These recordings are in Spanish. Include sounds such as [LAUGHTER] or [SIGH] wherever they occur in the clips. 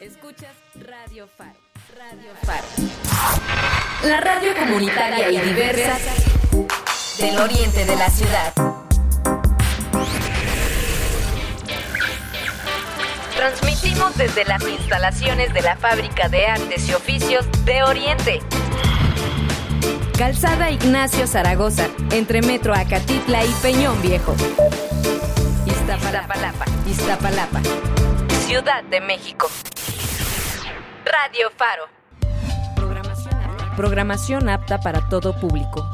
Escuchas Radio Faro. Radio Faro. La radio comunitaria y diversa del oriente de la ciudad. Transmitimos desde las instalaciones de la Fábrica de Artes y Oficios de Oriente. Calzada Ignacio Zaragoza, entre Metro Acatitla y Peñón Viejo. Iztapalapa, Iztapalapa, Ciudad de México. Radio Faro. Programación apta, para todo público.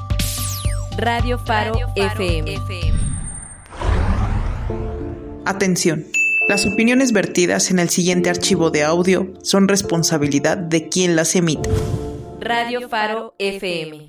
Radio Faro, FM. Atención. Las opiniones vertidas en el siguiente archivo de audio son responsabilidad de quien las emite. Radio Faro FM.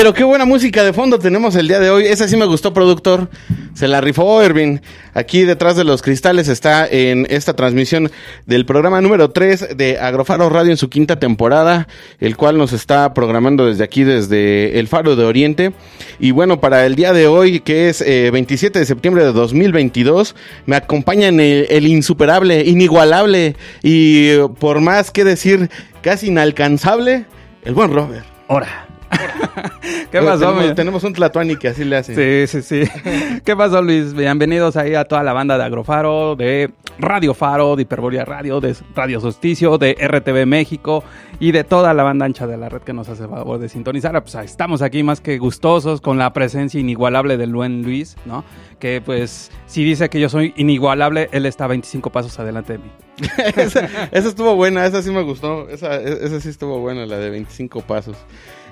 Pero qué buena música de fondo tenemos el día de hoy. Esa sí me gustó, productor. Se la rifó Ervin. Aquí detrás de los cristales está en esta transmisión del programa número 3 de Agrofaro Radio en su quinta temporada, el cual nos está programando desde aquí, desde el Faro de Oriente. Y bueno, para el día de hoy, que es eh, 27 de septiembre de 2022, me acompañan el, el insuperable, inigualable y eh, por más que decir, casi inalcanzable, el buen Robert. Ahora. ¿Qué Eh, pasó, tenemos, mi- tenemos un Tlatuani que así le hace. Sí, sí, sí. [LAUGHS] ¿Qué pasó, Luis? Bienvenidos ahí a toda la banda de Agrofaro, de Radio Faro, de Hiperbolia Radio, de Radio Solsticio, de RTV México y de toda la banda ancha de la red que nos hace favor de sintonizar. Pues ahí estamos aquí más que gustosos con la presencia inigualable del buen Luis, ¿no? Que pues si dice que yo soy inigualable, él está 25 pasos adelante de mí. [LAUGHS] esa, esa estuvo buena, esa sí me gustó. Esa, e- esa sí estuvo buena, la de 25 pasos.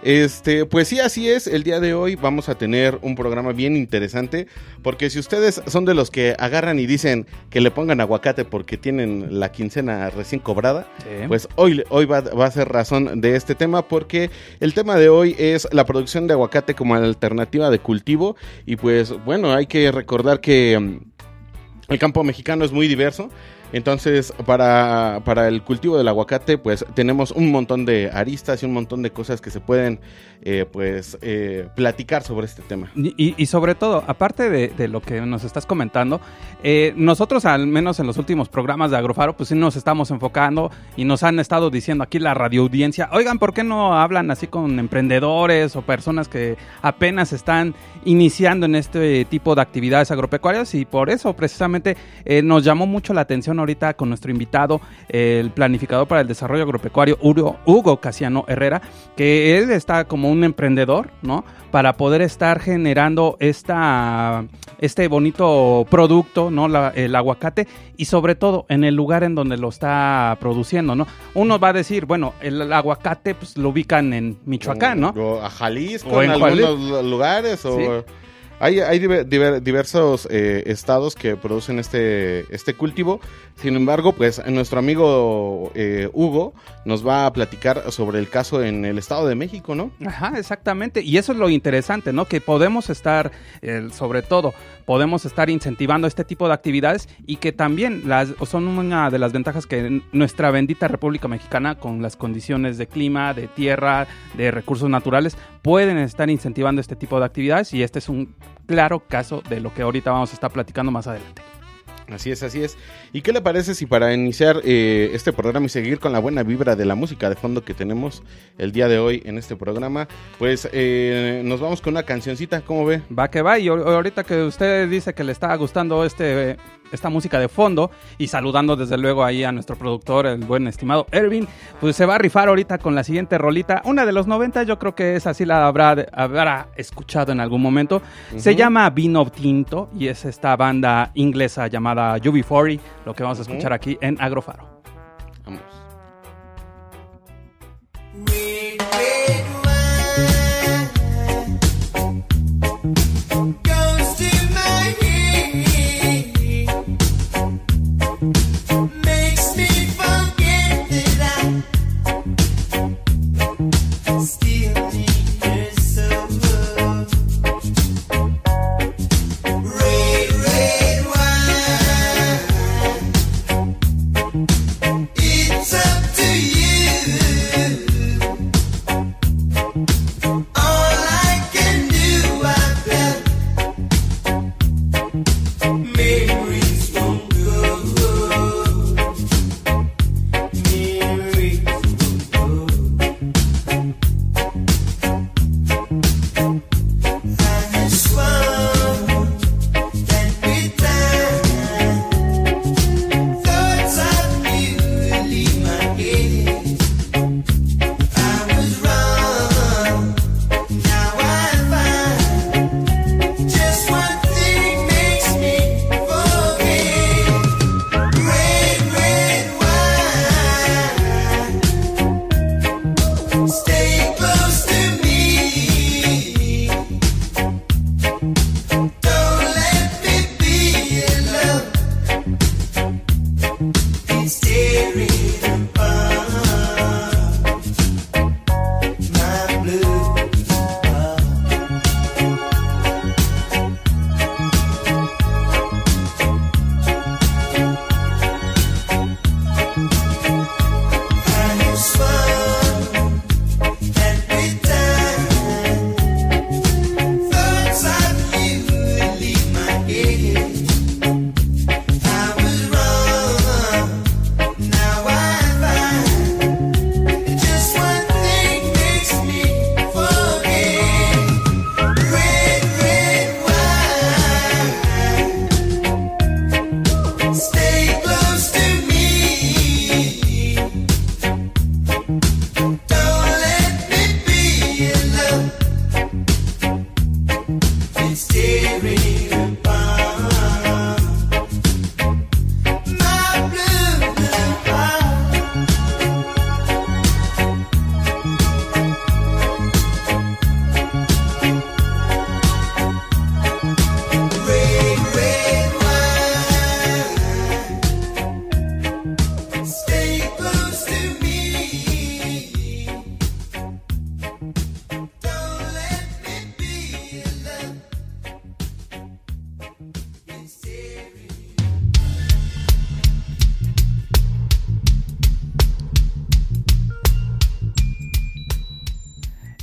Este, pues sí, así es. El día de hoy vamos a tener un programa bien interesante. Porque si ustedes son de los que agarran y dicen que le pongan aguacate porque tienen la quincena recién cobrada, Sí. pues hoy, hoy va, va a ser razón de este tema. Porque el tema de hoy es la producción de aguacate como alternativa de cultivo. Y pues bueno, hay que recordar que. mm, el campo mexicano es muy diverso. Entonces, para, para el cultivo del aguacate, pues tenemos un montón de aristas y un montón de cosas que se pueden, eh, pues, eh, platicar sobre este tema. Y, y- sobre todo, aparte de, de lo que nos estás comentando, eh, nosotros al menos en los últimos programas de Agrofaro, pues sí nos estamos enfocando y nos han estado diciendo aquí la radioaudiencia, oigan, ¿por qué no hablan así con emprendedores o personas que apenas están iniciando en este tipo de actividades agropecuarias? Y por eso precisamente eh, nos llamó mucho la atención ahorita con nuestro invitado, el planificador para el desarrollo agropecuario, Hugo, Casiano Herrera, que él está como un emprendedor, ¿no? Para poder estar generando esta, este bonito producto, ¿no? La- el aguacate y sobre todo en el lugar en donde lo está produciendo, ¿no? Uno va a decir, bueno, el aguacate pues lo ubican en Michoacán, ¿no? O a Jalisco, O en, en algunos lugares, o... Sí. Hay, hay diver- diver- diversos eh, estados que producen este, este cultivo. Sin embargo, pues nuestro amigo eh, Hugo nos va a platicar sobre el caso en el Estado de México, ¿no? Ajá, exactamente. Y eso es lo interesante, ¿no? Que podemos estar, eh, sobre todo, podemos estar incentivando este tipo de actividades y que también las, son una de las ventajas que nuestra bendita República Mexicana, con las condiciones de clima, de tierra, de recursos naturales, pueden estar incentivando este tipo de actividades y este es un claro caso de lo que ahorita vamos a estar platicando más adelante. Así es, así es. ¿Y qué le parece si para iniciar eh, este programa y seguir con la buena vibra de la música de fondo que tenemos el día de hoy en este programa, pues eh, nos vamos con una cancioncita, ¿cómo ve? Va que va, y ahor- ahorita que usted dice que le está gustando este, esta música de fondo, y saludando desde luego ahí a nuestro productor, el buen estimado Ervin, pues se va a rifar ahorita con la siguiente rolita, una de los 90, yo creo que esa sí la habrá, habrá escuchado en algún momento. Se llama Vino Tinto, y es esta banda inglesa llamada UB40, lo que vamos a escuchar aquí en Agrofaro.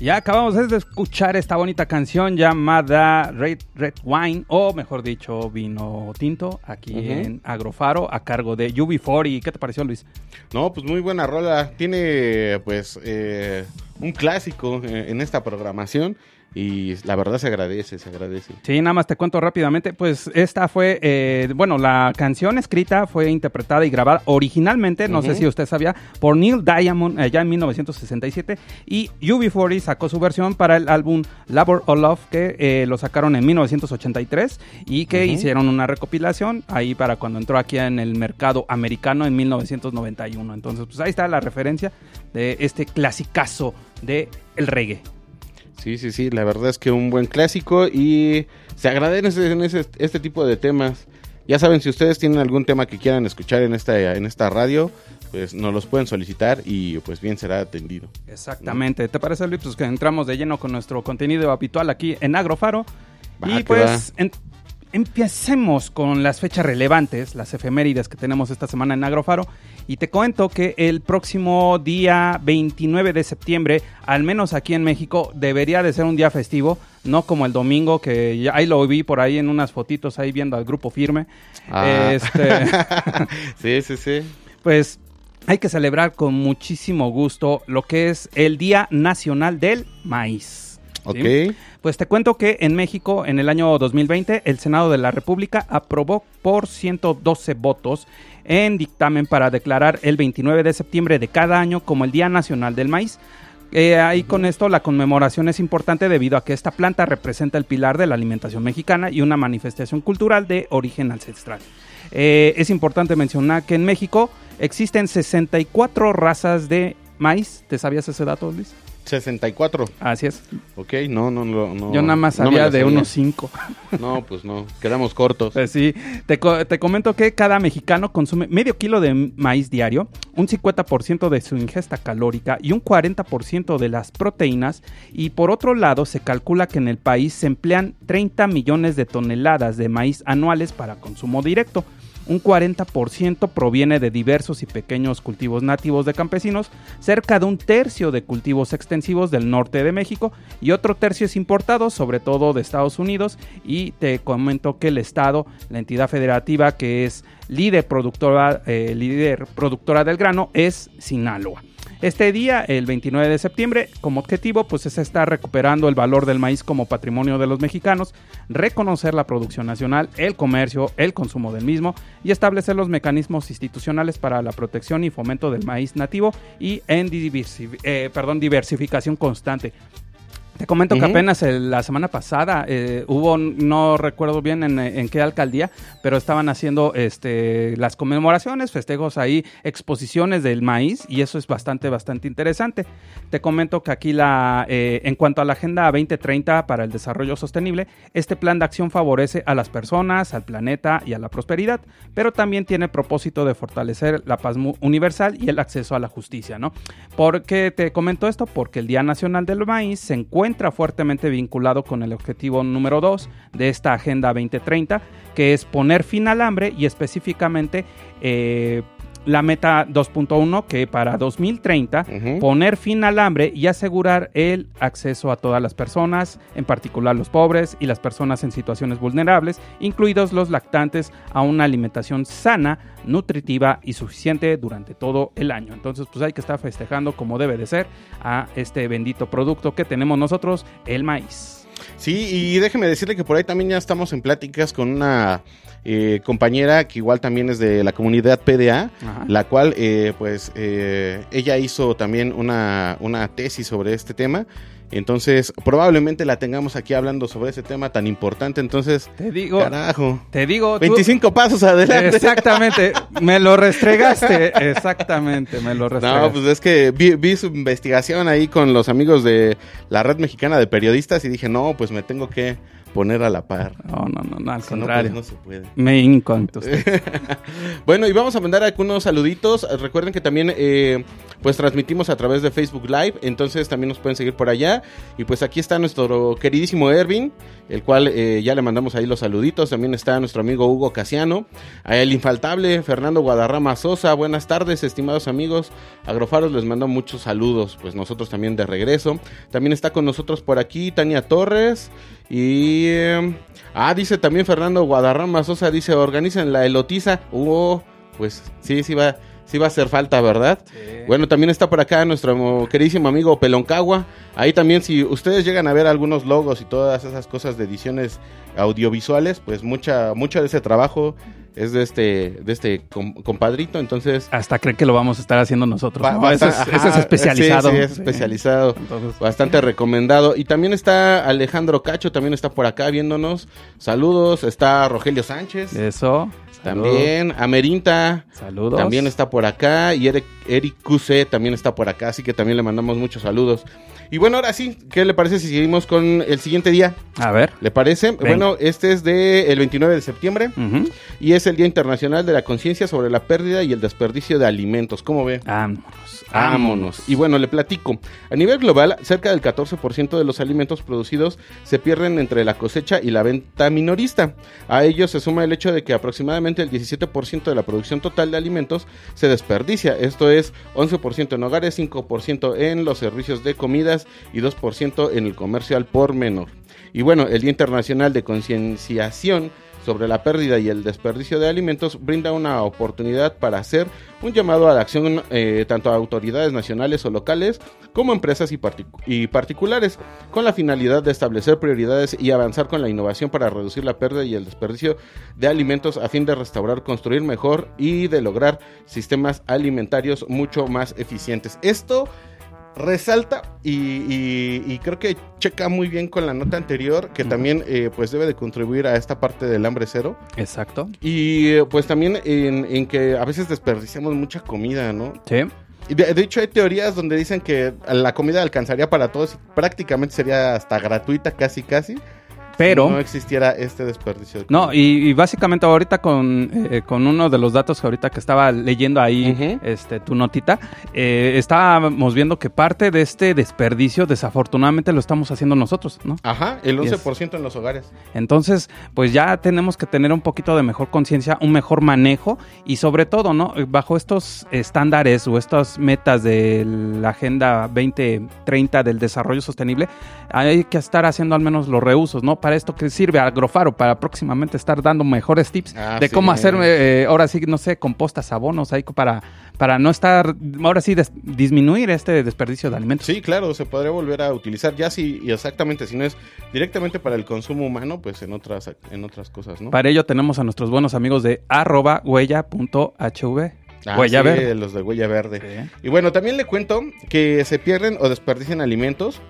Ya acabamos de escuchar esta bonita canción llamada Red, Red Wine, o mejor dicho, vino tinto, aquí en Agrofaro, a cargo de UB40. ¿Qué te pareció, Luis? No, pues muy buena rola. Tiene pues eh, un clásico eh, en esta programación y la verdad se agradece, se agradece. Sí, nada más te cuento rápidamente. Pues esta fue, eh, bueno, la canción escrita fue interpretada y grabada originalmente, no sé si usted sabía, por Neil Diamond allá en 1967 y UB40 sacó su versión para el álbum Labor of Love que eh, lo sacaron en 1983 y que Ujú. hicieron una recopilación ahí para cuando entró aquí en el mercado americano en 1991. Entonces, pues ahí está la referencia de este clasicazo de el reggae. Sí, sí, sí, la verdad es que un buen clásico y se agradece en ese, este tipo de temas. Ya saben, si ustedes tienen algún tema que quieran escuchar en esta, en esta radio, pues nos los pueden solicitar y pues bien será atendido. Exactamente. ¿Te parece, Luis? Pues que entramos de lleno con nuestro contenido habitual aquí en Agrofaro. Va, y pues en- empecemos con las fechas relevantes, las efemérides que tenemos esta semana en Agrofaro. Y te cuento que el próximo día 29 de septiembre, al menos aquí en México, debería de ser un día festivo, no como el domingo, que ya ahí lo vi por ahí en unas fotitos ahí viendo al grupo firme. Ah. Este, [LAUGHS] sí, sí, sí. pues hay que celebrar con muchísimo gusto lo que es el Día Nacional del Maíz. Ok. ¿sí? Pues te cuento que en México, en el año 2020, el Senado de la República aprobó por 112 votos en dictamen para declarar el 29 de septiembre de cada año como el Día Nacional del Maíz. Eh, ahí con esto la conmemoración es importante debido a que esta planta representa el pilar de la alimentación mexicana y una manifestación cultural de origen ancestral. Eh, es importante mencionar que en México existen 64 razas de maíz. ¿Te sabías ese dato, Luis? 64. Así es. Ok, no, no, no. no Yo nada más sabía de unos 5. [LAUGHS] No, pues no, quedamos cortos. Pues sí, te, co- te comento que cada mexicano consume medio kilo de maíz diario, un 50% de su ingesta calórica y un 40% de las proteínas. Y por otro lado, se calcula que en el país se emplean 30 millones de toneladas de maíz anuales para consumo directo. Un 40% proviene de diversos y pequeños cultivos nativos de campesinos, cerca de un tercio de cultivos extensivos del norte de México y otro tercio es importado, sobre todo de Estados Unidos. Y te comento que el Estado, la entidad federativa que es líder productora, eh, líder productora del grano, es Sinaloa. Este día, el 29 de septiembre, como objetivo, pues es estar recuperando el valor del maíz como patrimonio de los mexicanos, reconocer la producción nacional, el comercio, el consumo del mismo y establecer los mecanismos institucionales para la protección y fomento del maíz nativo y en eh, perdón, diversificación constante. Te comento que Ujú. apenas el- la semana pasada eh, hubo, no recuerdo bien en, en qué alcaldía, pero estaban haciendo este, las conmemoraciones, festejos ahí, exposiciones del maíz y eso es bastante, bastante interesante. Te comento que aquí la, eh, en cuanto a la Agenda 2030 para el Desarrollo Sostenible, este plan de acción favorece a las personas, al planeta y a la prosperidad, pero también tiene propósito de fortalecer la paz universal y el acceso a la justicia, ¿no? ¿Por qué te comento esto? Porque el Día Nacional del Maíz se encuentra fuertemente vinculado con el objetivo número 2 de esta Agenda 2030, que es poner fin al hambre y específicamente eh, la meta 2.1, que para 2030 Ujú. poner fin al hambre y asegurar el acceso a todas las personas, en particular los pobres y las personas en situaciones vulnerables, incluidos los lactantes, a una alimentación sana, nutritiva y suficiente durante todo el año. Entonces, pues hay que estar festejando como debe de ser a este bendito producto que tenemos nosotros, el maíz. Sí, y déjeme decirle que por ahí también ya estamos en pláticas con una eh, compañera que igual también es de la comunidad PDA, Ajá. la cual eh, pues eh, ella hizo también una, una tesis sobre este tema. Entonces, probablemente la tengamos aquí hablando sobre ese tema tan importante. Entonces, Te digo, carajo. te digo, tú- 25 pasos adelante. Exactamente, me lo [LAUGHS] restregaste, exactamente, me lo restregaste. No, pues es que vi, vi su investigación ahí con los amigos de la Red Mexicana de Periodistas y dije, no, pues me tengo que poner a la par. No, no, no, no, al Si no, contrario. pues no se puede. Me usted. [LAUGHS] Bueno, y vamos a mandar algunos saluditos. Recuerden que también eh, pues transmitimos a través de Facebook Live, entonces también nos pueden seguir por allá. Y pues aquí está nuestro queridísimo Ervin, el cual eh, ya le mandamos ahí los saluditos. También está nuestro amigo Hugo Casiano, el infaltable Fernando Guadarrama Sosa. Buenas tardes, estimados amigos. Agrofaros les mando muchos saludos, pues nosotros también de regreso. También está con nosotros por aquí Tania Torres y... eh, ah, dice también Fernando Guadarrama Sosa, dice, organicen la elotiza. Uh, pues sí, sí va, sí va a hacer falta, ¿verdad? Bueno, también está por acá nuestro queridísimo amigo Peloncagua. Ahí también, si ustedes llegan a ver algunos logos y todas esas cosas de ediciones audiovisuales, pues mucha, mucho de ese trabajo es de este, de este com- compadrito, entonces... Hasta creen que lo vamos a estar haciendo nosotros. Eso, es, eso es ajá, especializado. Sí, sí, es Sí. especializado. Entonces, Bastante recomendado. Y también está Alejandro Cacho, también está por acá viéndonos. Saludos. Está Rogelio Sánchez. Eso. También. Amerinta. Saludos. También está por acá. Y Eric, Eric QC también está por acá. Así que también le mandamos muchos saludos. Y bueno, ahora sí, ¿qué le parece si seguimos con el siguiente día? A ver. ¿Le parece? Bueno, este es de el 29 de septiembre y es el Día Internacional de la Conciencia sobre la Pérdida y el Desperdicio de Alimentos. ¿Cómo ve? Vámonos. Vámonos. Y bueno, le platico. A nivel global, cerca del 14% de los alimentos producidos se pierden entre la cosecha y la venta minorista. A ello se suma el hecho de que aproximadamente el 17% de la producción total de alimentos se desperdicia. Esto es 11% en hogares, 5% en los servicios de comidas y 2% en el comercio al por menor. Y bueno, el Día Internacional de Concienciación sobre la pérdida y el desperdicio de alimentos brinda una oportunidad para hacer un llamado a la acción eh, tanto a autoridades nacionales o locales como empresas y, y particulares con la finalidad de establecer prioridades y avanzar con la innovación para reducir la pérdida y el desperdicio de alimentos a fin de restaurar, construir mejor y de lograr sistemas alimentarios mucho más eficientes. Esto resalta y, y- y creo que checa muy bien con la nota anterior que también eh, pues debe de contribuir a esta parte del hambre cero Exacto. y eh, pues también en, en que a veces desperdiciamos mucha comida, ¿no? Sí. Y de, de hecho hay teorías donde dicen que la comida alcanzaría para todos y prácticamente sería hasta gratuita casi casi Pero. no existiera este desperdicio. de No, y, y básicamente ahorita con, eh, con uno de los datos que ahorita que estaba leyendo ahí este, tu notita, eh, estábamos viendo que parte de este desperdicio desafortunadamente lo estamos haciendo nosotros, ¿no? Ajá, el Yes. 11% en los hogares. Entonces, pues ya tenemos que tener un poquito de mejor conciencia, un mejor manejo y sobre todo, ¿no? Bajo estos estándares o estas metas de la Agenda 2030 del desarrollo sostenible, hay que estar haciendo al menos los reusos, ¿no? Para esto que sirve Agrofaro, para próximamente estar dando mejores tips Ah, de sí. cómo hacer, eh, ahora sí, no sé, compostas, abonos, ahí para, para no estar, ahora sí, des- disminuir este desperdicio de alimentos. Sí, claro, se podría volver a utilizar ya si y exactamente si no es directamente para el consumo humano, pues en otras en otras cosas, ¿no? Para ello tenemos a nuestros buenos amigos de arroba huella.hv. Ah, huella sí, verde. los de huella verde. Sí. Y bueno, también le cuento que se pierden o desperdician alimentos.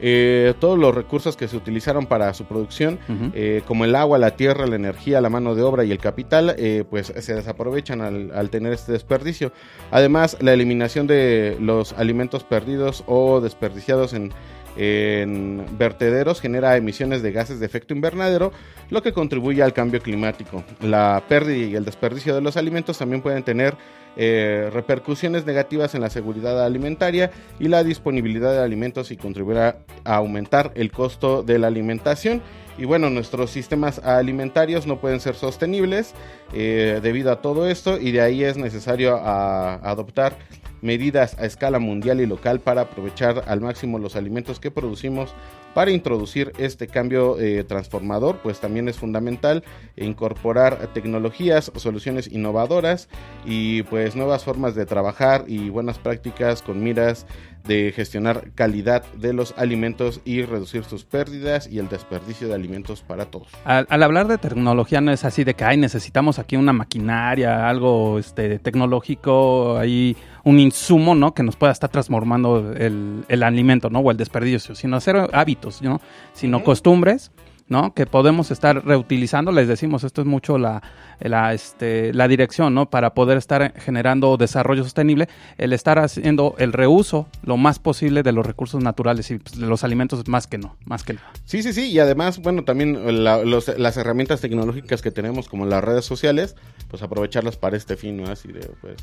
Eh, todos los recursos que se utilizaron para su producción, eh, como el agua, la tierra, la energía, la mano de obra y el capital, eh, pues se desaprovechan al, al tener este desperdicio. Además, la eliminación de los alimentos perdidos o desperdiciados en, en vertederos genera emisiones de gases de efecto invernadero, lo que contribuye al cambio climático. La pérdida y el desperdicio de los alimentos también pueden tener eh, repercusiones negativas en la seguridad alimentaria y la disponibilidad de alimentos y contribuirá a aumentar el costo de la alimentación. Y bueno, nuestros sistemas alimentarios no pueden ser sostenibles eh, debido a todo esto y de ahí es necesario adoptar medidas a escala mundial y local para aprovechar al máximo los alimentos que producimos para introducir este cambio eh, transformador, pues también es fundamental incorporar tecnologías, soluciones innovadoras y pues nuevas formas de trabajar y buenas prácticas con miras de gestionar calidad de los alimentos y reducir sus pérdidas y el desperdicio de alimentos para todos. Al, al hablar de tecnología no es así de que ay, necesitamos aquí una maquinaria, algo este, tecnológico, ahí un insumo, ¿no? Que nos pueda estar transformando el, el alimento, ¿no? O el desperdicio, sino hacer hábitos, ¿no? Sino costumbres, ¿no? Que podemos estar reutilizando. Les decimos, esto es mucho la, la, este, la dirección, ¿no? Para poder estar generando desarrollo sostenible, el estar haciendo el reuso lo más posible de los recursos naturales y pues, de los alimentos más que no, más que no. Sí, sí, sí, y además, bueno, también la- los- las herramientas tecnológicas que tenemos como las redes sociales, pues aprovecharlas para este fin, ¿no? Así de, pues,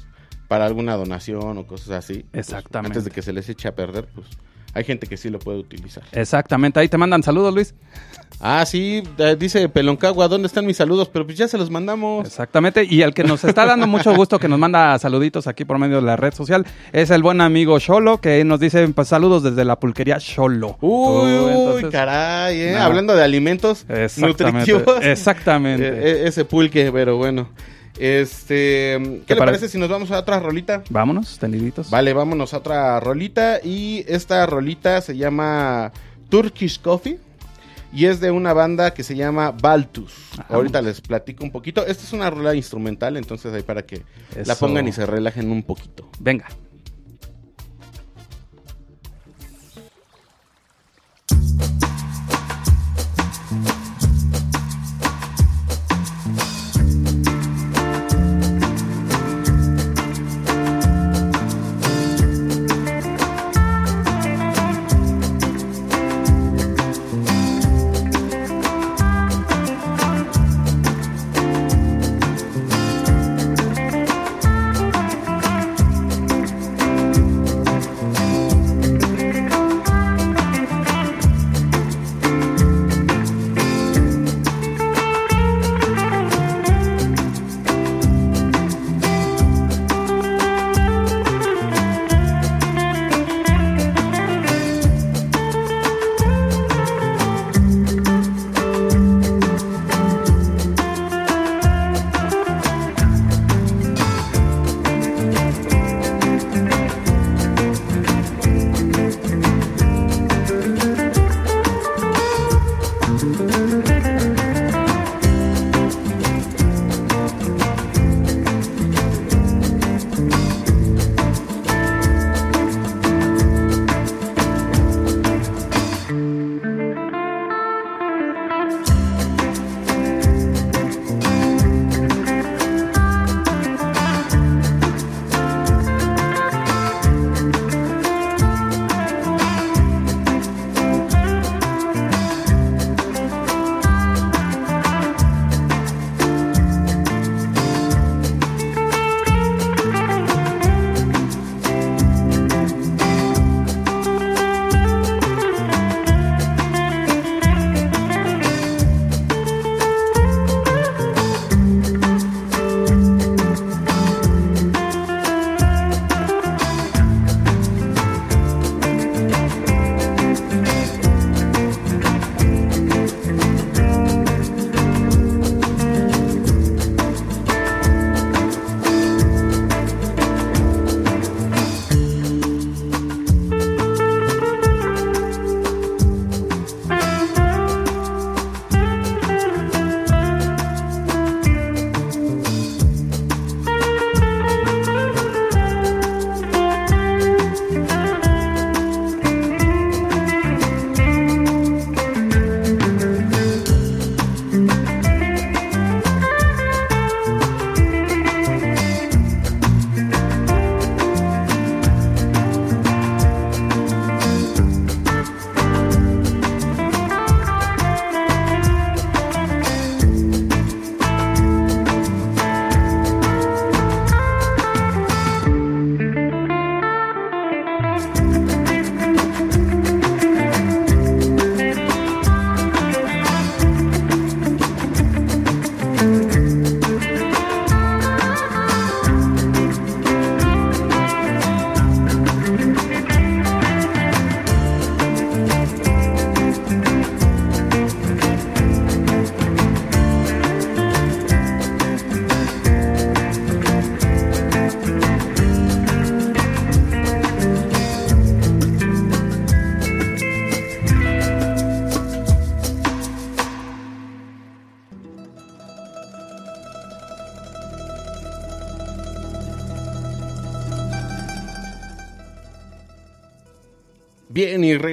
para alguna donación o cosas así. pues, Exactamente. antes de que se les eche a perder, pues hay gente que sí lo puede utilizar. Exactamente, ahí te mandan saludos, Luis. Ah, sí, dice Peloncagua, ¿dónde están mis saludos? Pero pues ya se los mandamos. Exactamente, y el que nos está dando mucho gusto que nos manda saluditos aquí por medio de la red social es el buen amigo Sholo, que nos dice pues, saludos desde la pulquería Sholo. Uy, Uh, uy, entonces- caray, ¿eh? No. Hablando de alimentos Exactamente, nutritivos. exactamente. Eh, [LAUGHS] eh, ese pulque, pero bueno. Este, ¿qué ¿Te le pare- parece si nos vamos a otra rolita? Vámonos, tendiditos. Vale, vámonos a otra rolita. Y esta rolita se llama Turkish Coffee. Y es de una banda que se llama Baltus. Ajá. Ahorita les platico un poquito. Esta es una rola instrumental, entonces ahí para que la pongan y se relajen un poquito. Venga.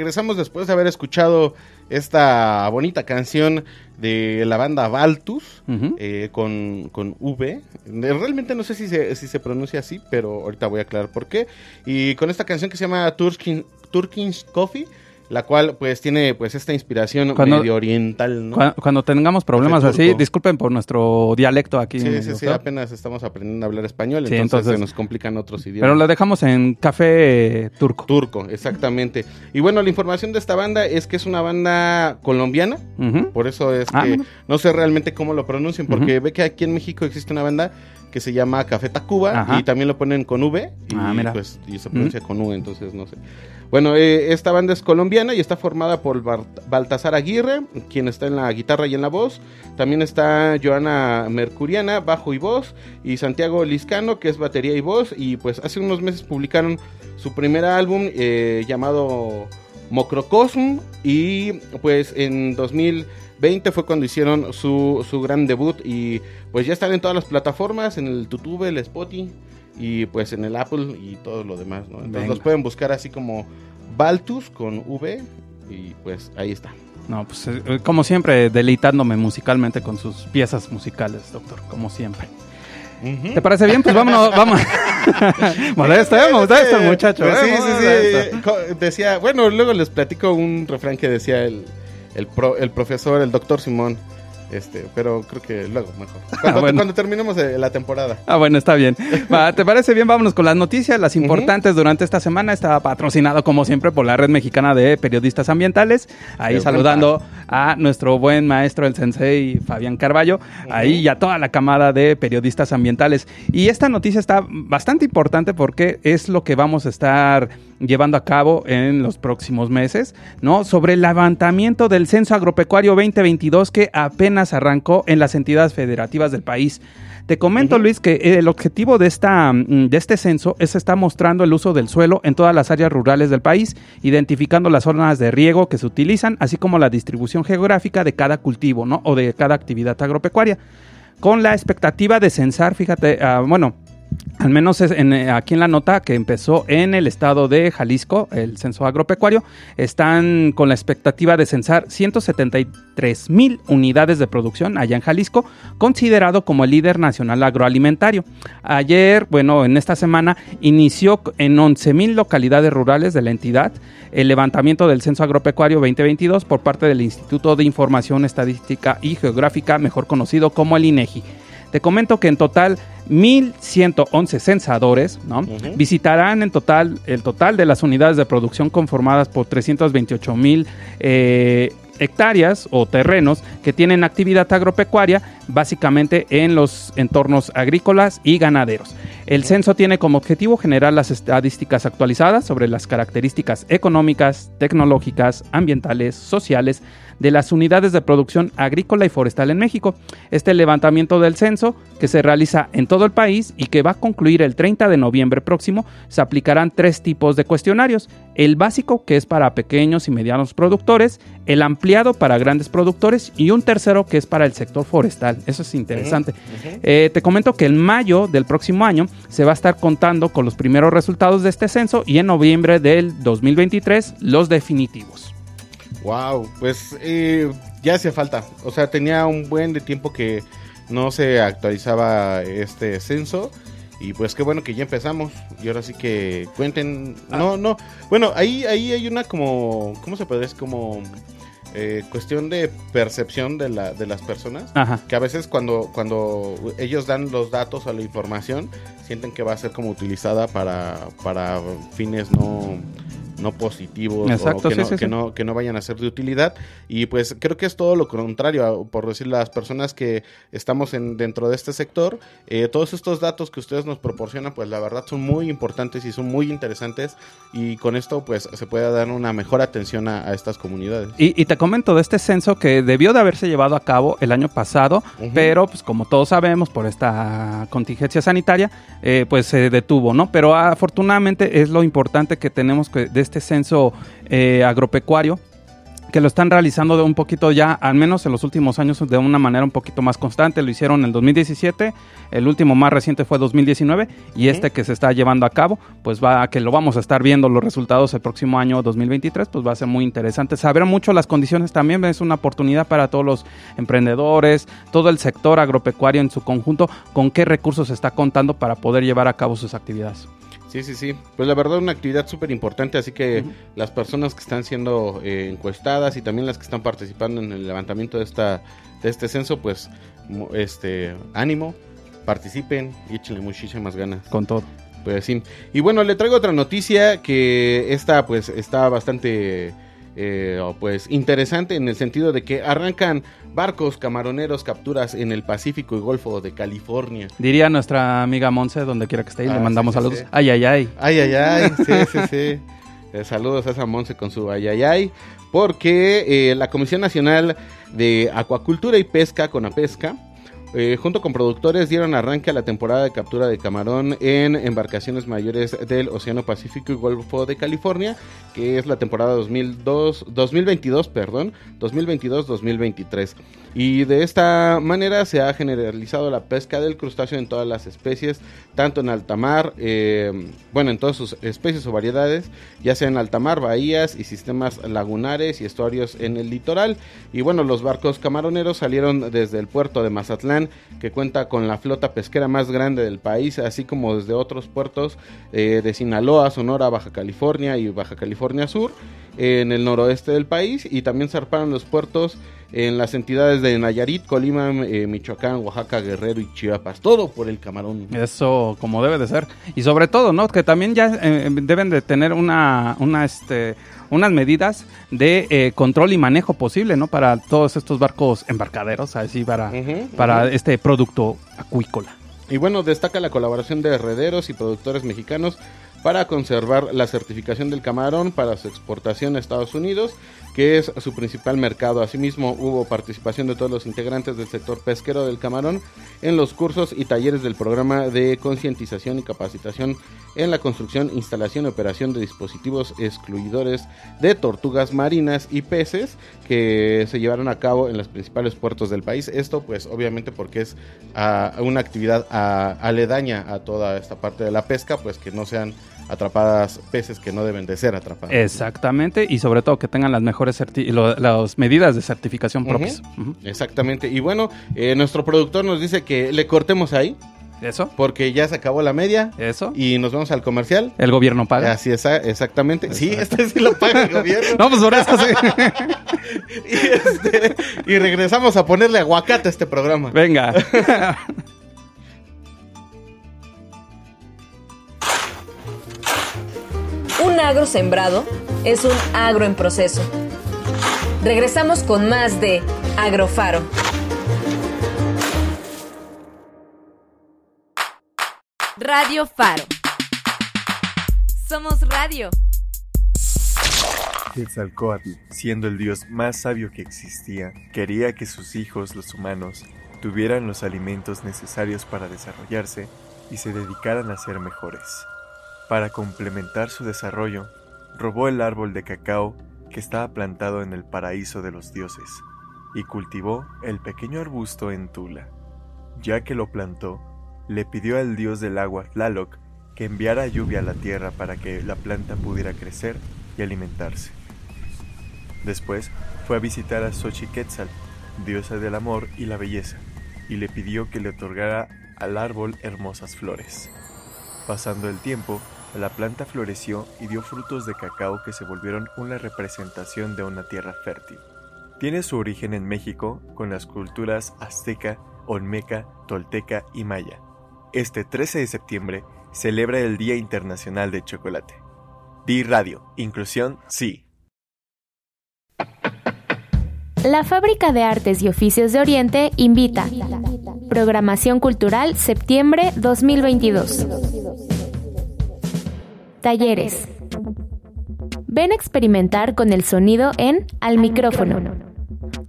Regresamos después de haber escuchado esta bonita canción de la banda Baltus eh, con, con V. Eh, Realmente no sé si se, si se pronuncia así, pero ahorita voy a aclarar por qué. Y con esta canción que se llama Turkin, Turkish Coffee, la cual pues tiene pues esta inspiración Cuando- medio oriental, ¿no? Cu- Cuando, tengamos problemas así, disculpen por nuestro dialecto aquí. Sí, sí, sí, apenas estamos aprendiendo a hablar español, Sí, entonces, entonces- se nos complican otros idiomas. Pero lo dejamos en café turco. Turco, exactamente. Y bueno, la información de esta banda es que es una banda colombiana, Ujú. por eso es Ah, que mira. no sé realmente cómo lo pronuncian, porque ve que aquí en México existe una banda que se llama Café Tacuba Ajá. y también lo ponen con V y, Ah, mira. pues, y se pronuncia con U, entonces no sé. Bueno, eh, esta banda es colombiana y está formada por Baltasar Aguirre, quien está en la guitarra y en la voz. También está Joana Mercuriana, bajo y voz, y Santiago Liscano, que es batería y voz. Y pues hace unos meses publicaron su primer álbum eh, llamado Mocrocosm y pues en 2020 fue cuando hicieron su, su gran debut y pues ya están en todas las plataformas, en el YouTube, el Spotify y pues en el Apple y todo lo demás, ¿no? Entonces Venga. los pueden buscar así como Baltus con V y pues ahí está. No, pues eh, como siempre, deleitándome musicalmente con sus piezas musicales, doctor, como siempre. ¿Te parece bien? Pues vámonos, [LAUGHS] vamos. modesto, eh, modesto muchacho. Pues eh, sí, sí, sí. Co- Decía, bueno, luego les platico un refrán que decía el, el, pro- el profesor, el doctor Simón. Este, pero creo que luego mejor. [LAUGHS] Cuando, bueno. cuando terminemos eh, la temporada. Ah, bueno, está bien. Va, ¿Te parece bien? Vámonos con las noticias, las importantes durante esta semana. Está patrocinado, como siempre, por la Red Mexicana de Periodistas Ambientales. Ahí Qué saludando a nuestro buen maestro, el sensei Fabián Carballo. Ahí y a toda la camada de periodistas ambientales. Y esta noticia está bastante importante porque es lo que vamos a estar llevando a cabo en los próximos meses, ¿no? Sobre el levantamiento del Censo Agropecuario 2022 que apenas arrancó en las entidades federativas del país. Te comento, Luis, que el objetivo de, esta, mm, de este censo es estar mostrando el uso del suelo en todas las áreas rurales del país, identificando las zonas de riego que se utilizan, así como la distribución geográfica de cada cultivo, ¿no? O de cada actividad agropecuaria. Con la expectativa de censar, fíjate, ah, bueno, al menos en, eh, aquí en la nota que empezó en el estado de Jalisco, el censo agropecuario, están con la expectativa de censar 173 mil unidades de producción allá en Jalisco, considerado como el líder nacional agroalimentario. Ayer, bueno, en esta semana inició en 11 mil localidades rurales de la entidad el levantamiento del censo agropecuario 2022 por parte del Instituto de Información Estadística y Geográfica, mejor conocido como el INEGI. Te comento que en total 1.111 censadores ¿no? visitarán en total el total de las unidades de producción conformadas por 328 mil eh, hectáreas o terrenos que tienen actividad agropecuaria básicamente en los entornos agrícolas y ganaderos. El censo tiene como objetivo generar las estadísticas actualizadas sobre las características económicas, tecnológicas, ambientales, sociales de las unidades de producción agrícola y forestal en México. Este levantamiento del censo, que se realiza en todo el país y que va a concluir el 30 de noviembre próximo, se aplicarán tres tipos de cuestionarios. El básico, que es para pequeños y medianos productores, el ampliado para grandes productores y un tercero que es para el sector forestal. Eso es interesante. Eh, te comento que en mayo del próximo año se va a estar contando con los primeros resultados de este censo y en noviembre del 2023 los definitivos. Wow, pues eh, ya hacía falta. O sea, tenía un buen de tiempo que no se actualizaba este censo. Y pues qué bueno que ya empezamos. Y ahora sí que cuenten. No, no. Bueno, ahí, ahí hay una como. ¿Cómo se puede decir? Como eh, cuestión de percepción de, la, de las personas. Ajá. Que a veces cuando, cuando ellos dan los datos o la información, sienten que va a ser como utilizada para, para fines no, no positivos Exacto, o que, sí, no, sí, que, sí. no, que no vayan a ser de utilidad. Y pues creo que es todo lo contrario, por decir las personas que estamos en, dentro de este sector, eh, todos estos datos que ustedes nos proporcionan, pues la verdad son muy importantes y son muy interesantes y con esto pues se puede dar una mejor atención a, a estas comunidades. Y, y te comento de este censo que debió de haberse llevado a cabo el año pasado, pero pues como todos sabemos por esta contingencia sanitaria, eh, pues se detuvo, ¿no? Pero afortunadamente es lo importante que tenemos que, de este censo eh, agropecuario que lo están realizando de un poquito ya, al menos en los últimos años, de una manera un poquito más constante. Lo hicieron en el 2017, el último más reciente fue 2019 y este que se está llevando a cabo, pues va a que lo vamos a estar viendo los resultados el próximo año 2023, pues va a ser muy interesante. Saber mucho las condiciones también es una oportunidad para todos los emprendedores, todo el sector agropecuario en su conjunto, con qué recursos se está contando para poder llevar a cabo sus actividades. Sí, sí, sí. Pues la verdad una actividad súper importante, así que las personas que están siendo eh, encuestadas y también las que están participando en el levantamiento de esta de este censo, pues este ánimo, participen y échenle muchísimas ganas. Con todo. Pues sí. Y bueno, le traigo otra noticia que esta pues está bastante eh, pues interesante en el sentido de que arrancan barcos camaroneros capturas en el Pacífico y Golfo de California. Diría nuestra amiga Monse, donde quiera que esté, y Ah, le mandamos sí, saludos. sí. Ay, ay, ay. Ay, ay, ay, sí, sí, sí. Eh, saludos a esa Monse con su ay, ay, ay. Porque eh, la Comisión Nacional de Acuacultura y Pesca, con Pesca, junto con productores dieron arranque a la temporada de captura de camarón en embarcaciones mayores del Océano Pacífico y Golfo de California, que es la temporada 2002, 2022, perdón, 2022-2023. Y de esta manera se ha generalizado la pesca del crustáceo en todas las especies, tanto en alta mar, eh, bueno, en todas sus especies o variedades, ya sea en alta mar, bahías y sistemas lagunares y estuarios en el litoral. Y bueno, los barcos camaroneros salieron desde el puerto de Mazatlán, que cuenta con la flota pesquera más grande del país, así como desde otros puertos eh, de Sinaloa, Sonora, Baja California y Baja California Sur, en el noroeste del país, y también zarparon los puertos en las entidades de Nayarit, Colima, eh, Michoacán, Oaxaca, Guerrero y Chiapas. Todo por el camarón. Eso como debe de ser. Y sobre todo, ¿no? Que también ya eh, deben de tener una, una este, unas medidas de eh, control y manejo posible, ¿no? Para todos estos barcos embarcaderos, así para, para este producto acuícola. Y bueno, destaca la colaboración de herrederos y productores mexicanos para conservar la certificación del camarón para su exportación a Estados Unidos, que es su principal mercado. Asimismo, hubo participación de todos los integrantes del sector pesquero del camarón en los cursos y talleres del programa de concientización y capacitación en la construcción, instalación y operación de dispositivos excluidores de tortugas marinas y peces que se llevaron a cabo en los principales puertos del país. Esto pues obviamente porque es ah, una actividad ah, aledaña a toda esta parte de la pesca, pues que no sean atrapadas peces que no deben de ser atrapados. Exactamente, y sobre todo que tengan las mejores lo- las medidas de certificación propias. Exactamente. Y bueno, eh, nuestro productor nos dice que le cortemos ahí Eso, porque ya se acabó la media eso. y nos vamos al comercial. El gobierno paga. Así es, exactamente. Sí, este sí lo paga el gobierno. [LAUGHS] No, pues por eso sí. [LAUGHS] y, este, y regresamos a ponerle aguacate a este programa. Venga. [LAUGHS] Un agro sembrado es un agro en proceso. Regresamos con más de Agrofaro. Radio Faro. Somos radio. Quetzalcóatl, siendo el dios más sabio que existía, quería que sus hijos, los humanos, tuvieran los alimentos necesarios para desarrollarse y se dedicaran a ser mejores. Para complementar su desarrollo, robó el árbol de cacao que estaba plantado en el paraíso de los dioses y cultivó el pequeño arbusto en Tula. Ya que lo plantó, le pidió al dios del agua Tlaloc que enviara lluvia a la tierra para que la planta pudiera crecer y alimentarse. Después fue a visitar a Xochiquetzal, diosa del amor y la belleza, y le pidió que le otorgara al árbol hermosas flores. Pasando el tiempo, la planta floreció y dio frutos de cacao que se volvieron una representación de una tierra fértil. Tiene su origen en México con las culturas azteca, olmeca, tolteca y maya. Este 13 de septiembre celebra el Día Internacional del Chocolate. Di Radio, inclusión sí. La Fábrica de Artes y Oficios de Oriente invita. Programación Cultural Septiembre 2022. Talleres. Ven a experimentar con el sonido en Al micrófono.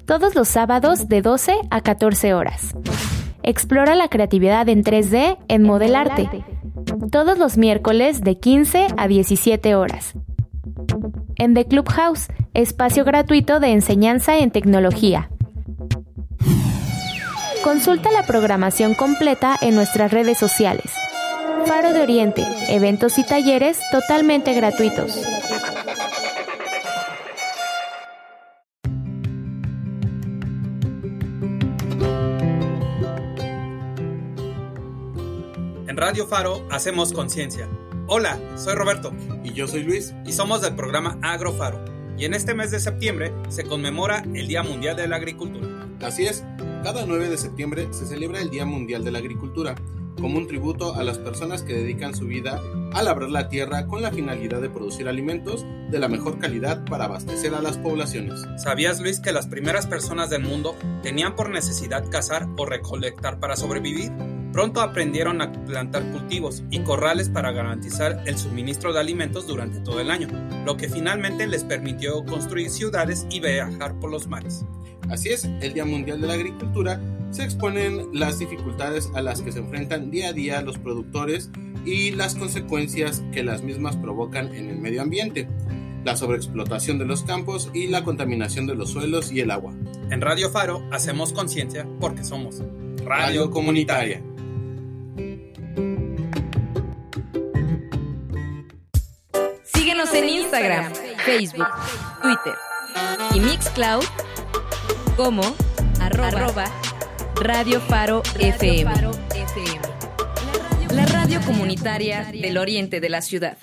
Todos los sábados de 12 a 14 horas. Explora la creatividad en 3D en Modelarte. Todos los miércoles de 15 a 17 horas. En The Clubhouse, espacio gratuito de enseñanza en tecnología. Consulta la programación completa en nuestras redes sociales. Faro de Oriente, eventos y talleres totalmente gratuitos. En Radio Faro hacemos conciencia. Hola, soy Roberto. Y yo soy Luis. Y somos del programa Agrofaro. Y en este mes de septiembre se conmemora el Día Mundial de la Agricultura. Así es, cada 9 de septiembre se celebra el Día Mundial de la Agricultura, como un tributo a las personas que dedican su vida a labrar la tierra con la finalidad de producir alimentos de la mejor calidad para abastecer a las poblaciones. ¿Sabías, Luis, que las primeras personas del mundo tenían por necesidad cazar o recolectar para sobrevivir? Pronto aprendieron a plantar cultivos y corrales para garantizar el suministro de alimentos durante todo el año, lo que finalmente les permitió construir ciudades y viajar por los mares. Así es, el Día Mundial de la Agricultura se exponen las dificultades a las que se enfrentan día a día los productores y las consecuencias que las mismas provocan en el medio ambiente, la sobreexplotación de los campos y la contaminación de los suelos y el agua. En Radio Faro hacemos conciencia porque somos Radio, Radio Comunitaria. Instagram, Facebook, Twitter y Mixcloud como arroba, Radio Faro FM. La radio comunitaria del oriente de la ciudad.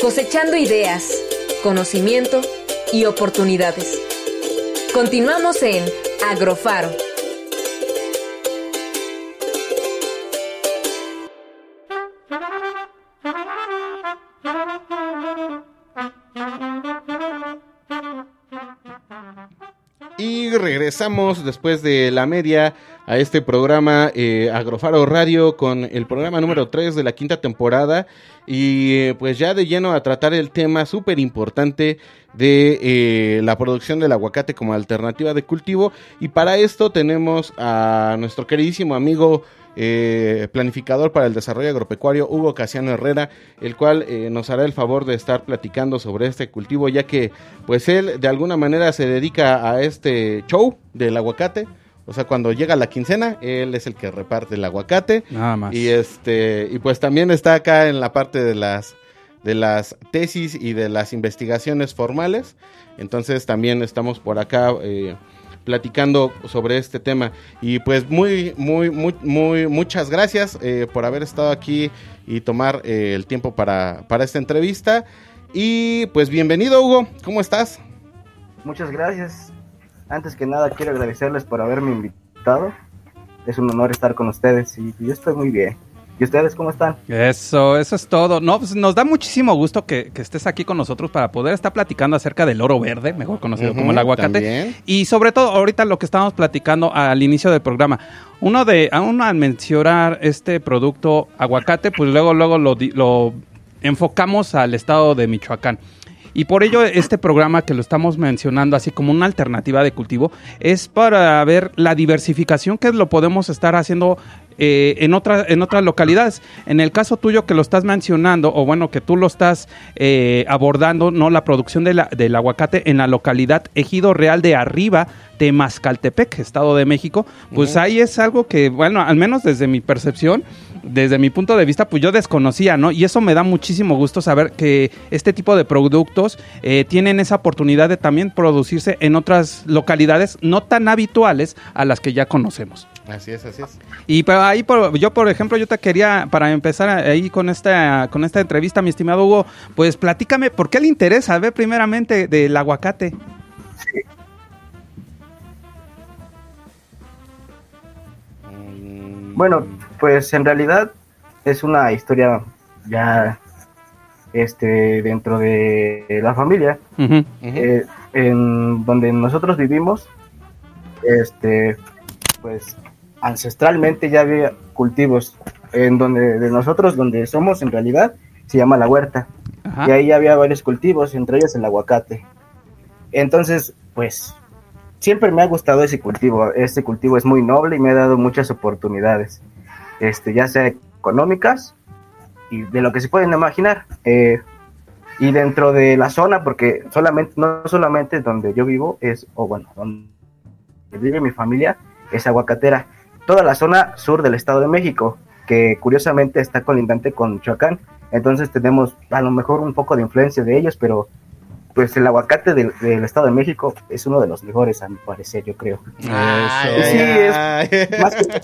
Cosechando ideas, conocimiento y oportunidades. Continuamos en Agrofaro. Regresamos después de la media a este programa eh, Agrofaro Radio con el programa número 3 de la quinta temporada. Y eh, pues ya de lleno a tratar el tema súper importante de eh, la producción del aguacate como alternativa de cultivo. Y para esto tenemos a nuestro queridísimo amigo eh, planificador para el desarrollo agropecuario Hugo Casiano Herrera, el cual eh, nos hará el favor de estar platicando sobre este cultivo, ya que pues él de alguna manera se dedica a este show del aguacate. O sea, cuando llega la quincena, él es el que reparte el aguacate. Nada más. Y este, y pues también está acá en la parte de las de las tesis y de las investigaciones formales. Entonces también estamos por acá eh, platicando sobre este tema. Y pues muy, muy, muy, muy muchas gracias eh, por haber estado aquí y tomar eh, el tiempo para, para esta entrevista. Y pues bienvenido Hugo, ¿cómo estás? Muchas gracias. Antes que nada quiero agradecerles por haberme invitado. Es un honor estar con ustedes y yo estoy muy bien. ¿Y ustedes cómo están? Eso, eso es todo. No, pues nos da muchísimo gusto que, que, estés aquí con nosotros para poder estar platicando acerca del oro verde, mejor conocido uh -huh, como el aguacate. También. Y sobre todo, ahorita lo que estábamos platicando al inicio del programa. Uno de, uno al mencionar este producto aguacate, pues luego, luego lo, lo enfocamos al estado de Michoacán. Y por ello este programa que lo estamos mencionando así como una alternativa de cultivo es para ver la diversificación que lo podemos estar haciendo eh, en, otra, en otras localidades. En el caso tuyo que lo estás mencionando, o bueno, que tú lo estás eh, abordando, ¿no? La producción de la, del aguacate en la localidad Ejido Real de Arriba, Temascaltepec, Estado de México, pues uh -huh. ahí es algo que, bueno, al menos desde mi percepción, desde mi punto de vista, pues yo desconocía, ¿no? Y eso me da muchísimo gusto saber que este tipo de productos eh, tienen esa oportunidad de también producirse en otras localidades no tan habituales a las que ya conocemos. Así es, así es. Y pero ahí, por, yo por ejemplo, yo te quería, para empezar ahí con esta, con esta entrevista, mi estimado Hugo, pues platícame, ¿por qué le interesa ver primeramente del aguacate? Sí. Bueno, pues en realidad es una historia ya este dentro de la familia uh -huh, uh -huh. Eh, en donde nosotros vivimos este pues ancestralmente ya había cultivos en donde de nosotros donde somos en realidad se llama la huerta. Ajá. y ahí ya había varios cultivos entre ellos el aguacate. Entonces pues siempre me ha gustado ese cultivo. Este cultivo es muy noble y me ha dado muchas oportunidades este ya sea económicas y de lo que se pueden imaginar eh, y dentro de la zona porque solamente no solamente donde yo vivo es o bueno donde vive mi familia es aguacatera toda la zona sur del Estado de México, que curiosamente está colindante con Michoacán. Entonces tenemos a lo mejor un poco de influencia de ellos, pero pues el aguacate del, del Estado de México es uno de los mejores, a mi parecer, yo creo. Ay, sí, es más que...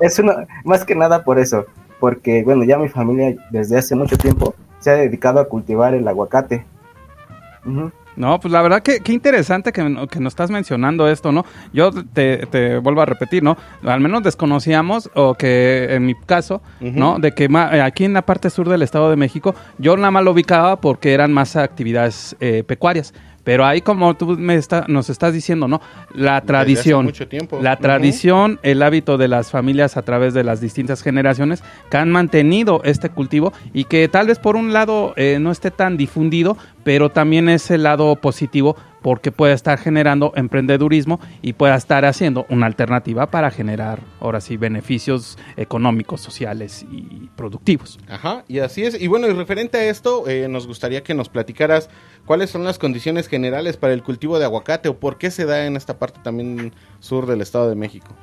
[LAUGHS] es una, más que nada por eso, porque bueno, ya mi familia desde hace mucho tiempo se ha dedicado a cultivar el aguacate. No, pues la verdad que qué interesante que, que, nos estás mencionando esto, ¿no? Yo te, te, vuelvo a repetir, ¿no? Al menos desconocíamos, o que en mi caso, ¿no? De que aquí en la parte sur del Estado de México, yo nada más lo ubicaba porque eran más actividades eh, pecuarias. Pero ahí como tú me está, nos estás diciendo, ¿no? La tradición, la tradición, el hábito de las familias a través de las distintas generaciones que han mantenido este cultivo y que tal vez por un lado eh, no esté tan difundido, pero también es el lado positivo porque puede estar generando emprendedurismo y pueda estar haciendo una alternativa para generar, ahora sí, beneficios económicos, sociales y productivos. Ajá, y así es. Y bueno, y referente a esto, eh, nos gustaría que nos platicaras cuáles son las condiciones generales para el cultivo de aguacate o por qué se da en esta parte también sur del Estado de México.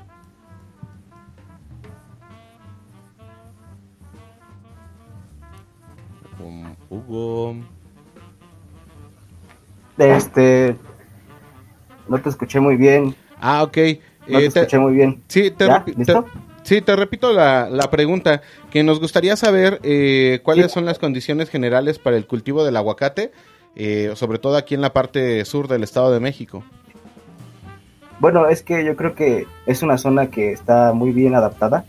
Hugo. Este. No te escuché muy bien. Ah, ok. No te, eh, escuché muy bien. Sí, te, sí, te repito la, la, pregunta. Que nos gustaría saber eh, cuáles son las condiciones generales para el cultivo del aguacate, eh, sobre todo aquí en la parte sur del Estado de México. Bueno, es que yo creo que es una zona que está muy bien adaptada.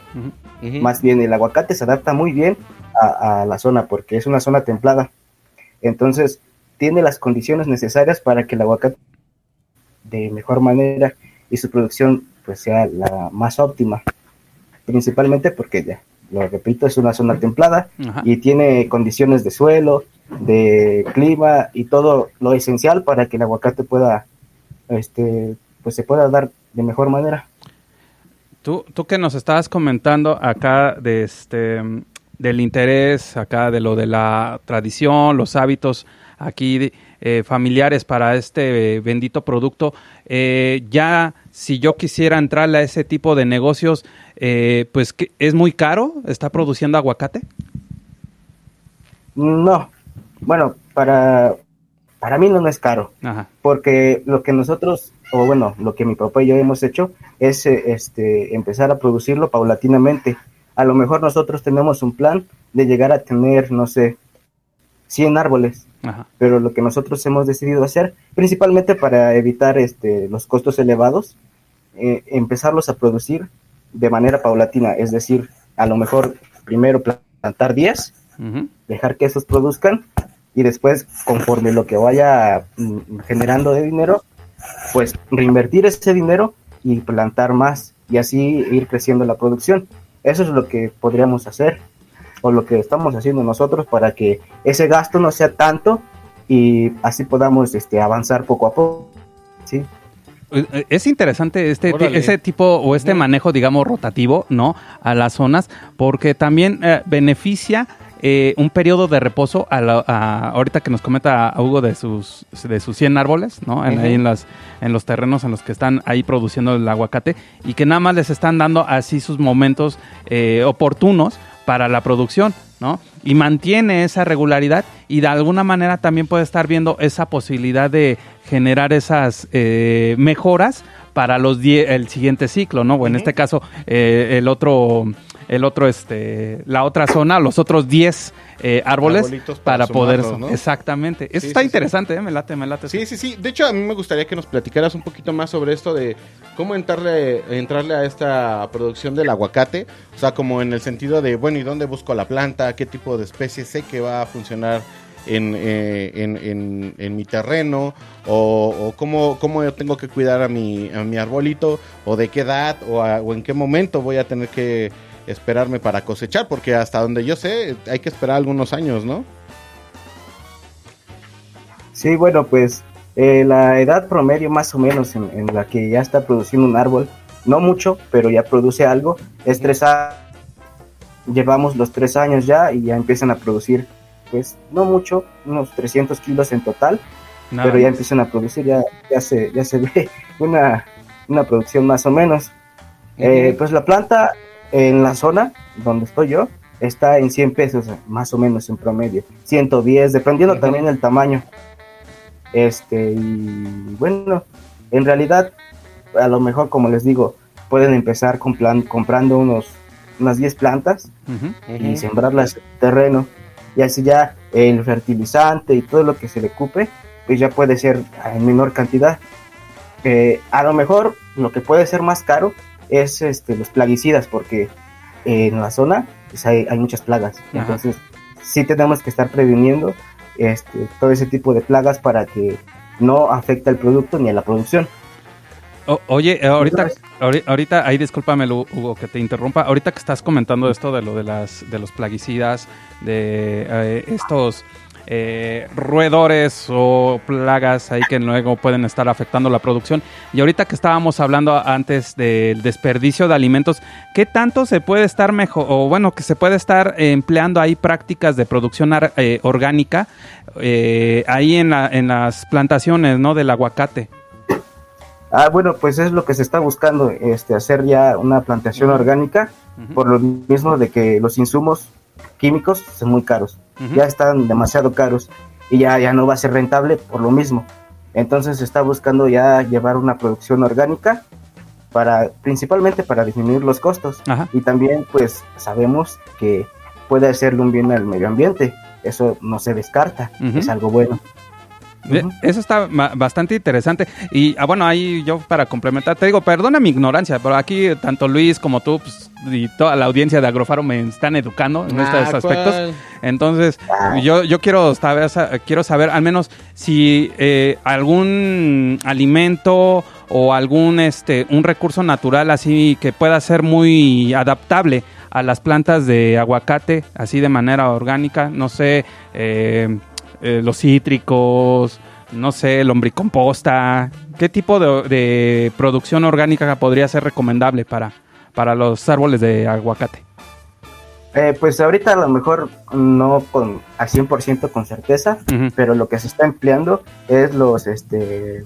Más bien, el aguacate se adapta muy bien a, a la zona porque es una zona templada. Entonces, tiene las condiciones necesarias para que el aguacate de mejor manera y su producción pues sea la más óptima. Principalmente porque ya, lo repito, es una zona templada y tiene condiciones de suelo, de clima y todo lo esencial para que el aguacate pueda, este, pues se pueda dar de mejor manera. Tú, tú que nos estabas comentando acá de este del interés acá de lo de la tradición, los hábitos aquí eh, familiares para este bendito producto. Eh, ya si yo quisiera entrarle a ese tipo de negocios, eh, pues es muy caro, está produciendo aguacate. No, bueno, para, para mí no, es caro, porque lo que nosotros, o bueno, lo que mi papá y yo hemos hecho es este, empezar a producirlo paulatinamente. A lo mejor nosotros tenemos un plan de llegar a tener, no sé, 100 árboles. Pero lo que nosotros hemos decidido hacer, principalmente para evitar este, los costos elevados, eh, empezarlos a producir de manera paulatina. Es decir, a lo mejor primero plantar 10, dejar que esos produzcan y después, conforme lo que vaya mm, generando de dinero, pues reinvertir ese dinero y plantar más y así ir creciendo la producción. Eso es lo que podríamos hacer o lo que estamos haciendo nosotros para que ese gasto no sea tanto y así podamos este, avanzar poco a poco. ¿sí? Eh, es interesante este ese tipo o este manejo, digamos, rotativo, ¿no? A las zonas, porque también eh, beneficia eh, un periodo de reposo a, ahorita que nos comenta Hugo de sus de sus 100 árboles, ¿no? En, Ahí en las en los terrenos en los que están ahí produciendo el aguacate y que nada más les están dando así sus momentos oportunos para la producción, ¿no? Y mantiene esa regularidad y de alguna manera también puede estar viendo esa posibilidad de generar esas eh, mejoras para los el siguiente ciclo, ¿no? O en este caso, eh, el otro, el otro, este, la otra zona, los otros 10 eh, árboles para, poder... Exactamente. Eso está interesante, ¿eh? me late, me late. Sí, sí, sí. De hecho, a mí me gustaría que nos platicaras un poquito más sobre esto de cómo entrarle, entrarle a esta producción del aguacate. O sea, como en el sentido de, bueno, ¿y dónde busco la planta? ¿Qué tipo de especie sé que va a funcionar? Eh, en, en, en, mi terreno o, cómo, cómo, tengo que cuidar a mi, a mi arbolito o de qué edad o, o, en qué momento voy a tener que esperarme para cosechar porque hasta donde yo sé hay que esperar algunos años, ¿no? Sí, bueno, pues eh, la edad promedio más o menos en, en, la que ya está produciendo un árbol, no mucho, pero ya produce algo, es tres años. Llevamos los tres años ya y ya empiezan a producir pues no mucho, unos 300 kilos en total, pero ya empiezan a producir, ya, ya, se, ya se [LAUGHS] ve una, una producción más o menos. Eh, pues la planta en la zona donde estoy yo está en 100 pesos, más o menos en promedio, 110, dependiendo también del tamaño. Este, y bueno, en realidad, a lo mejor, como les digo, pueden empezar comprando unos, unas 10 plantas y sembrarlas en terreno. Y así ya el fertilizante y todo lo que se le ocupe, pues ya puede ser en menor cantidad. a lo mejor lo que puede ser más caro es este, los plaguicidas, porque en la zona pues hay, hay muchas plagas. Entonces, sí tenemos que estar previniendo este, todo ese tipo de plagas para que no afecte al producto ni a la producción. oye, eh, ahorita, ahorita, ahí discúlpame, Hugo, que te interrumpa. Ahorita que estás comentando esto de lo de las de los plaguicidas, de eh, estos eh, roedores o plagas ahí que luego pueden estar afectando la producción. Y ahorita que estábamos hablando antes del desperdicio de alimentos, ¿qué tanto se puede estar mejor, o bueno, que se puede estar empleando ahí prácticas de producción eh, orgánica eh, ahí en, en las plantaciones, ¿no? Del aguacate. Ah, bueno, pues es lo que se está buscando, este, hacer ya una plantación orgánica, por lo mismo de que los insumos químicos son muy caros, ya están demasiado caros y ya, ya no va a ser rentable por lo mismo. Entonces se está buscando ya llevar una producción orgánica para principalmente para disminuir los costos. Y también pues sabemos que puede hacerle un bien al medio ambiente, eso no se descarta, es algo bueno. Eso está bastante interesante. Y ah, bueno, ahí yo para complementar, te digo, perdona mi ignorancia, pero aquí tanto Luis como tú pues, y toda la audiencia de Agrofaro me están educando en estos ah, aspectos. Entonces, yo, yo quiero, saber, quiero saber al menos si eh, algún alimento o algún este un recurso natural así que pueda ser muy adaptable a las plantas de aguacate, así de manera orgánica, no sé, eh, eh, los cítricos, no sé, lombricomposta. ¿Qué tipo de, producción orgánica podría ser recomendable para, para los árboles de aguacate? Eh, pues ahorita a lo mejor no con a 100% con certeza, pero lo que se está empleando es los este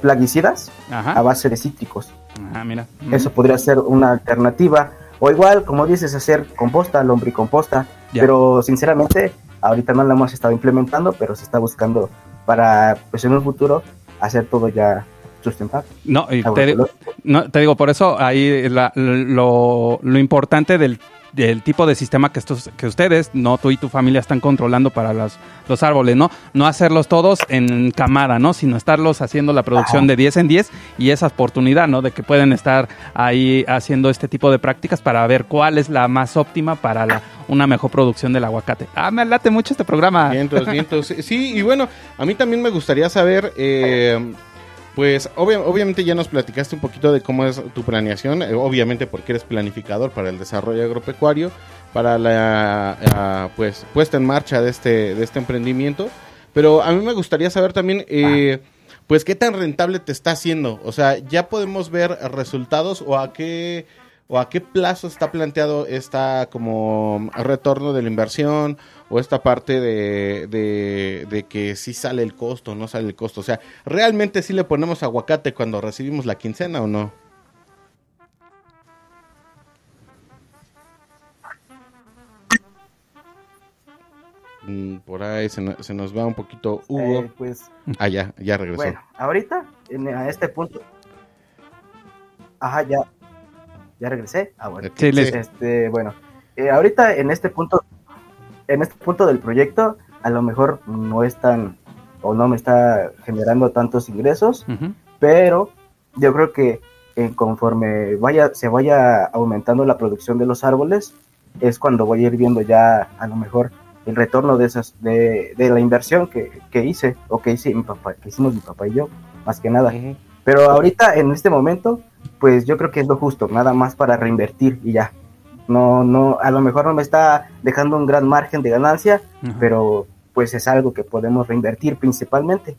plaguicidas a base de cítricos. Ah, mira. Eso podría ser una alternativa. O igual, como dices, hacer composta, lombricomposta. Pero sinceramente, ahorita no la hemos estado implementando, pero se está buscando para, pues en un futuro, hacer todo ya sustentable. No, te, no, te digo, por eso ahí lo, lo importante del del tipo de sistema que, estos, que ustedes, no tú y tu familia están controlando para los, los árboles, ¿no? No hacerlos todos en camada, ¿no? Sino estarlos haciendo la producción de 10 en 10 y esa oportunidad, ¿no? De que pueden estar ahí haciendo este tipo de prácticas para ver cuál es la más óptima para la, una mejor producción del aguacate. Ah, me late mucho este programa. Vientos, vientos. [LAUGHS] Sí, y bueno, a mí también me gustaría saber... Eh, pues obviamente ya nos platicaste un poquito de cómo es tu planeación, eh, obviamente porque eres planificador para el desarrollo agropecuario, para la pues puesta en marcha de este, de este emprendimiento, pero a mí me gustaría saber también eh, pues qué tan rentable te está haciendo, o sea, ya podemos ver resultados o a qué o a qué plazo está planteado esta como retorno de la inversión o esta parte de, de, que sí sale el costo, no sale el costo. O sea, ¿realmente sí le ponemos aguacate cuando recibimos la quincena o no? Mm, por ahí se, nos va un poquito Hugo. Eh, pues, ah, ya, ya regresó. Bueno, ahorita, en, a este punto. Ajá, ya. Ya regresé. Ah, bueno. Este, bueno, eh, ahorita en este punto en este punto del proyecto a lo mejor no es tan o no me está generando tantos ingresos, pero yo creo que eh, conforme vaya se vaya aumentando la producción de los árboles es cuando voy a ir viendo ya a lo mejor el retorno de esas de, la inversión que, hice o que hice mi papá que hicimos mi papá y yo más que nada. Pero ahorita en este momento pues yo creo que es lo justo nada más para reinvertir y ya no, no, a lo mejor no me está dejando un gran margen de ganancia, pero pues es algo que podemos reinvertir principalmente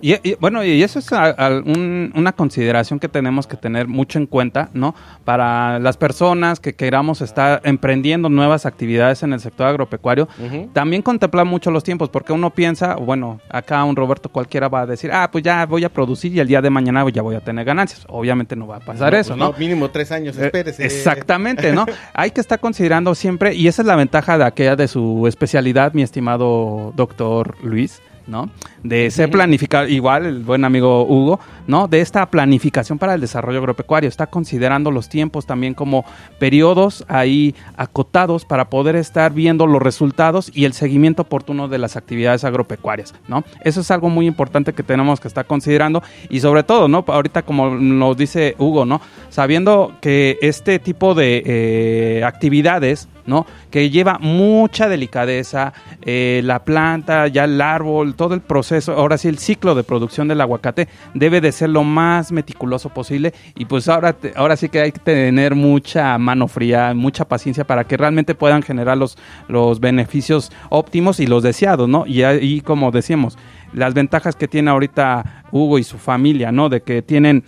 y, bueno, y eso es una consideración que tenemos que tener mucho en cuenta, ¿no? Para las personas que queramos estar emprendiendo nuevas actividades en el sector agropecuario, también contemplar mucho los tiempos, porque uno piensa, bueno, acá un Roberto cualquiera va a decir, ah, pues ya voy a producir y el día de mañana ya voy a tener ganancias. Obviamente no va a pasar eso, pues ¿no? Mínimo tres años, eh, espérese. exactamente, ¿no? [LAUGHS] Hay que estar considerando siempre, y esa es la ventaja de aquella de su especialidad, mi estimado doctor Luis, ¿no? De ser planificar, igual el buen amigo Hugo, ¿no? De esta planificación para el desarrollo agropecuario. Está considerando los tiempos también como periodos ahí acotados para poder estar viendo los resultados y el seguimiento oportuno de las actividades agropecuarias, ¿no? Eso es algo muy importante que tenemos que estar considerando y sobre todo, ¿no? Ahorita como nos dice Hugo, ¿no? Sabiendo que este tipo de eh, actividades ¿no? Que lleva mucha delicadeza, eh, la planta, ya el árbol, todo el proceso, ahora sí el ciclo de producción del aguacate debe de ser lo más meticuloso posible y pues ahora, ahora sí que hay que tener mucha mano fría, mucha paciencia para que realmente puedan generar los, los beneficios óptimos y los deseados, ¿no? Y ahí, como decíamos, las ventajas que tiene ahorita Hugo y su familia, ¿no? De que tienen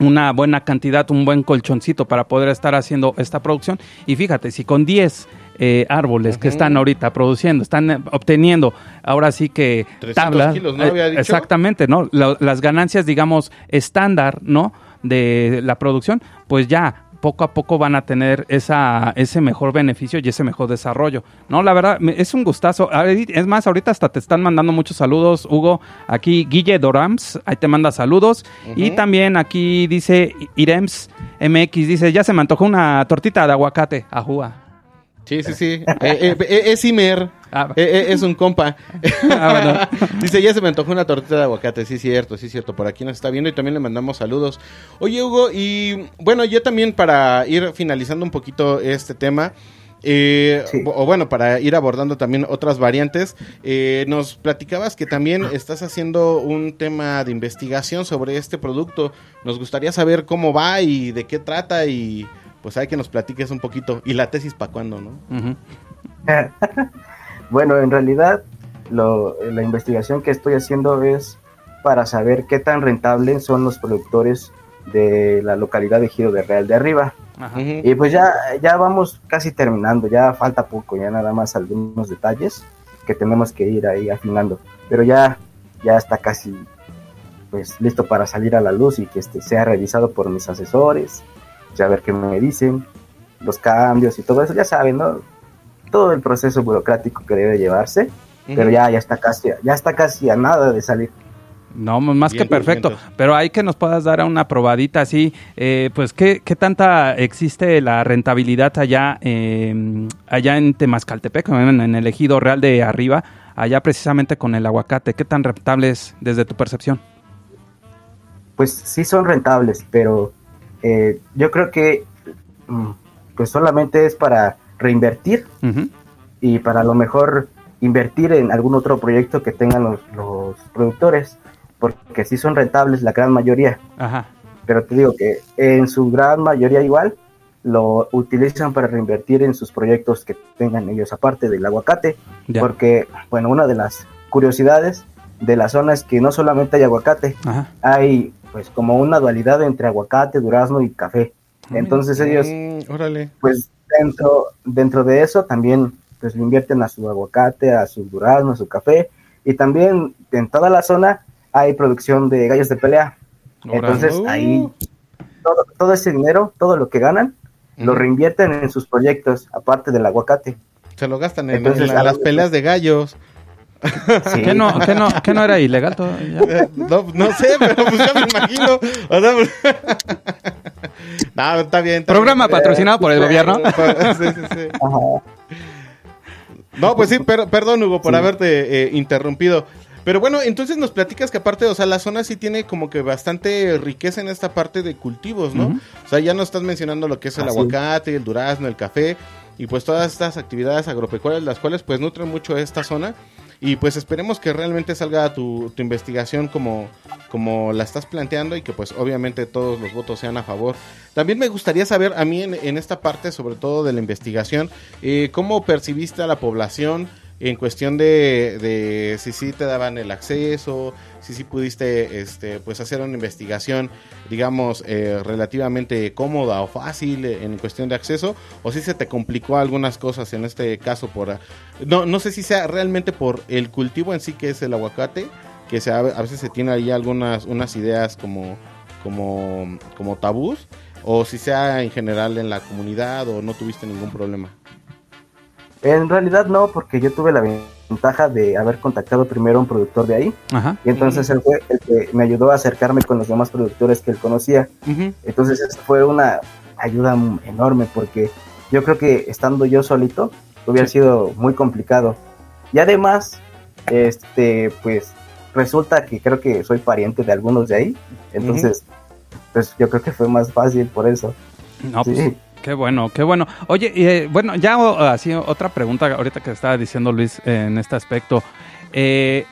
una buena cantidad, un buen colchoncito para poder estar haciendo esta producción. Y fíjate, si con 10 eh, árboles que están ahorita produciendo, están eh, obteniendo ahora sí que tablas. Eh, exactamente, ¿no? las ganancias, digamos, estándar, ¿no? De la producción, pues ya poco a poco van a tener esa, ese mejor beneficio y ese mejor desarrollo. No, la verdad, es un gustazo. Es más, ahorita hasta te están mandando muchos saludos, Hugo. Aquí Guille Dorams, ahí te manda saludos. Y también aquí dice Irems MX, dice, ya se me antojó una tortita de aguacate. Ajúa. Sí, sí, sí. [LAUGHS] Eh, eh, es Imer. Ah. Eh, es un compa. [LAUGHS] Ah, [LAUGHS] Dice, ya se me antojó una tortita de aguacate. Sí, cierto, sí, cierto. Por aquí nos está viendo y también le mandamos saludos. Oye, Hugo, y bueno, yo también para ir finalizando un poquito este tema. O bueno, para ir abordando también otras variantes, nos platicabas que también estás haciendo un tema de investigación sobre este producto. Nos gustaría saber cómo va y de qué trata y pues hay que nos platiques un poquito. ¿Y la tesis para cuándo, no? [LAUGHS] bueno, en realidad la investigación que estoy haciendo es para saber qué tan rentables son los productores de la localidad de Giro de Real de Arriba. Y pues ya, ya vamos casi terminando, ya falta poco, ya nada más algunos detalles que tenemos que ir ahí afinando. Pero ya, ya está casi pues listo para salir a la luz y que este sea revisado por mis asesores a ver qué me dicen, los cambios y todo eso, ya saben, ¿no? Todo el proceso burocrático que debe llevarse, pero ya, ya está casi, ya está casi a nada de salir. No, más que perfecto. Pero hay que nos puedas dar una probadita así, eh, pues ¿qué, ¿qué, tanta existe la rentabilidad allá, eh, allá en Temascaltepec, en, el ejido real de arriba, allá precisamente con el aguacate? ¿Qué tan rentable es desde tu percepción? Pues sí son rentables, pero eh, yo creo que mm, pues solamente es para reinvertir y para lo mejor invertir en algún otro proyecto que tengan los, productores, porque sí son rentables la gran mayoría. Pero te digo que en su gran mayoría igual lo utilizan para reinvertir en sus proyectos que tengan ellos aparte del aguacate, porque bueno, una de las curiosidades de la zona es que no solamente hay aguacate, hay pues como una dualidad entre aguacate, durazno y café. Entonces ellos, pues dentro, dentro de eso también pues le invierten a su aguacate, a su durazno, a su café y también en toda la zona hay producción de gallos de pelea. Entonces ahí todo, todo, ese dinero, todo lo que ganan, lo reinvierten en sus proyectos, aparte del aguacate. Se lo gastan en, las peleas de gallos. ¿Qué, no, qué, no, era ilegal todavía? Eh, [LAUGHS] no, no, sé, pero pues ya me imagino. Pues, [LAUGHS] no, está bien. Programa patrocinado por el gobierno. [LAUGHS] Sí, sí, sí. No, pues sí, pero, perdón Hugo por haberte eh, interrumpido. Pero bueno, entonces nos platicas que aparte, o sea, la zona sí tiene como que bastante riqueza en esta parte de cultivos, ¿no? O sea, ya no estás mencionando lo que es el aguacate, el durazno, el café y pues todas estas actividades agropecuarias, las cuales pues nutren mucho esta zona. Y pues esperemos que realmente salga tu, investigación como, como la estás planteando y que pues obviamente todos los votos sean a favor. También me gustaría saber a mí en, esta parte, sobre todo de la investigación, eh, cómo percibiste a la población en cuestión de, si sí te daban el acceso, si sí pudiste este, pues hacer una investigación, digamos, eh, relativamente cómoda o fácil en cuestión de acceso, o si se te complicó algunas cosas en este caso por... No, no sé si sea realmente por el cultivo en sí que es el aguacate, que se, a veces se tiene ahí algunas unas ideas como, como, como tabús, o si sea en general en la comunidad o no tuviste ningún problema. En realidad no, porque yo tuve la ventaja de haber contactado primero a un productor de ahí. Y entonces él fue el que me ayudó a acercarme con los demás productores que él conocía. Entonces eso fue una ayuda enorme porque yo creo que estando yo solito hubiera sido muy complicado. Y además, este, pues resulta que creo que soy pariente de algunos de ahí. Entonces, pues yo creo que fue más fácil por eso. No, pues, Qué bueno, qué bueno. Oye, eh, bueno, ya así otra pregunta ahorita que estaba diciendo Luis en este aspecto. Eh,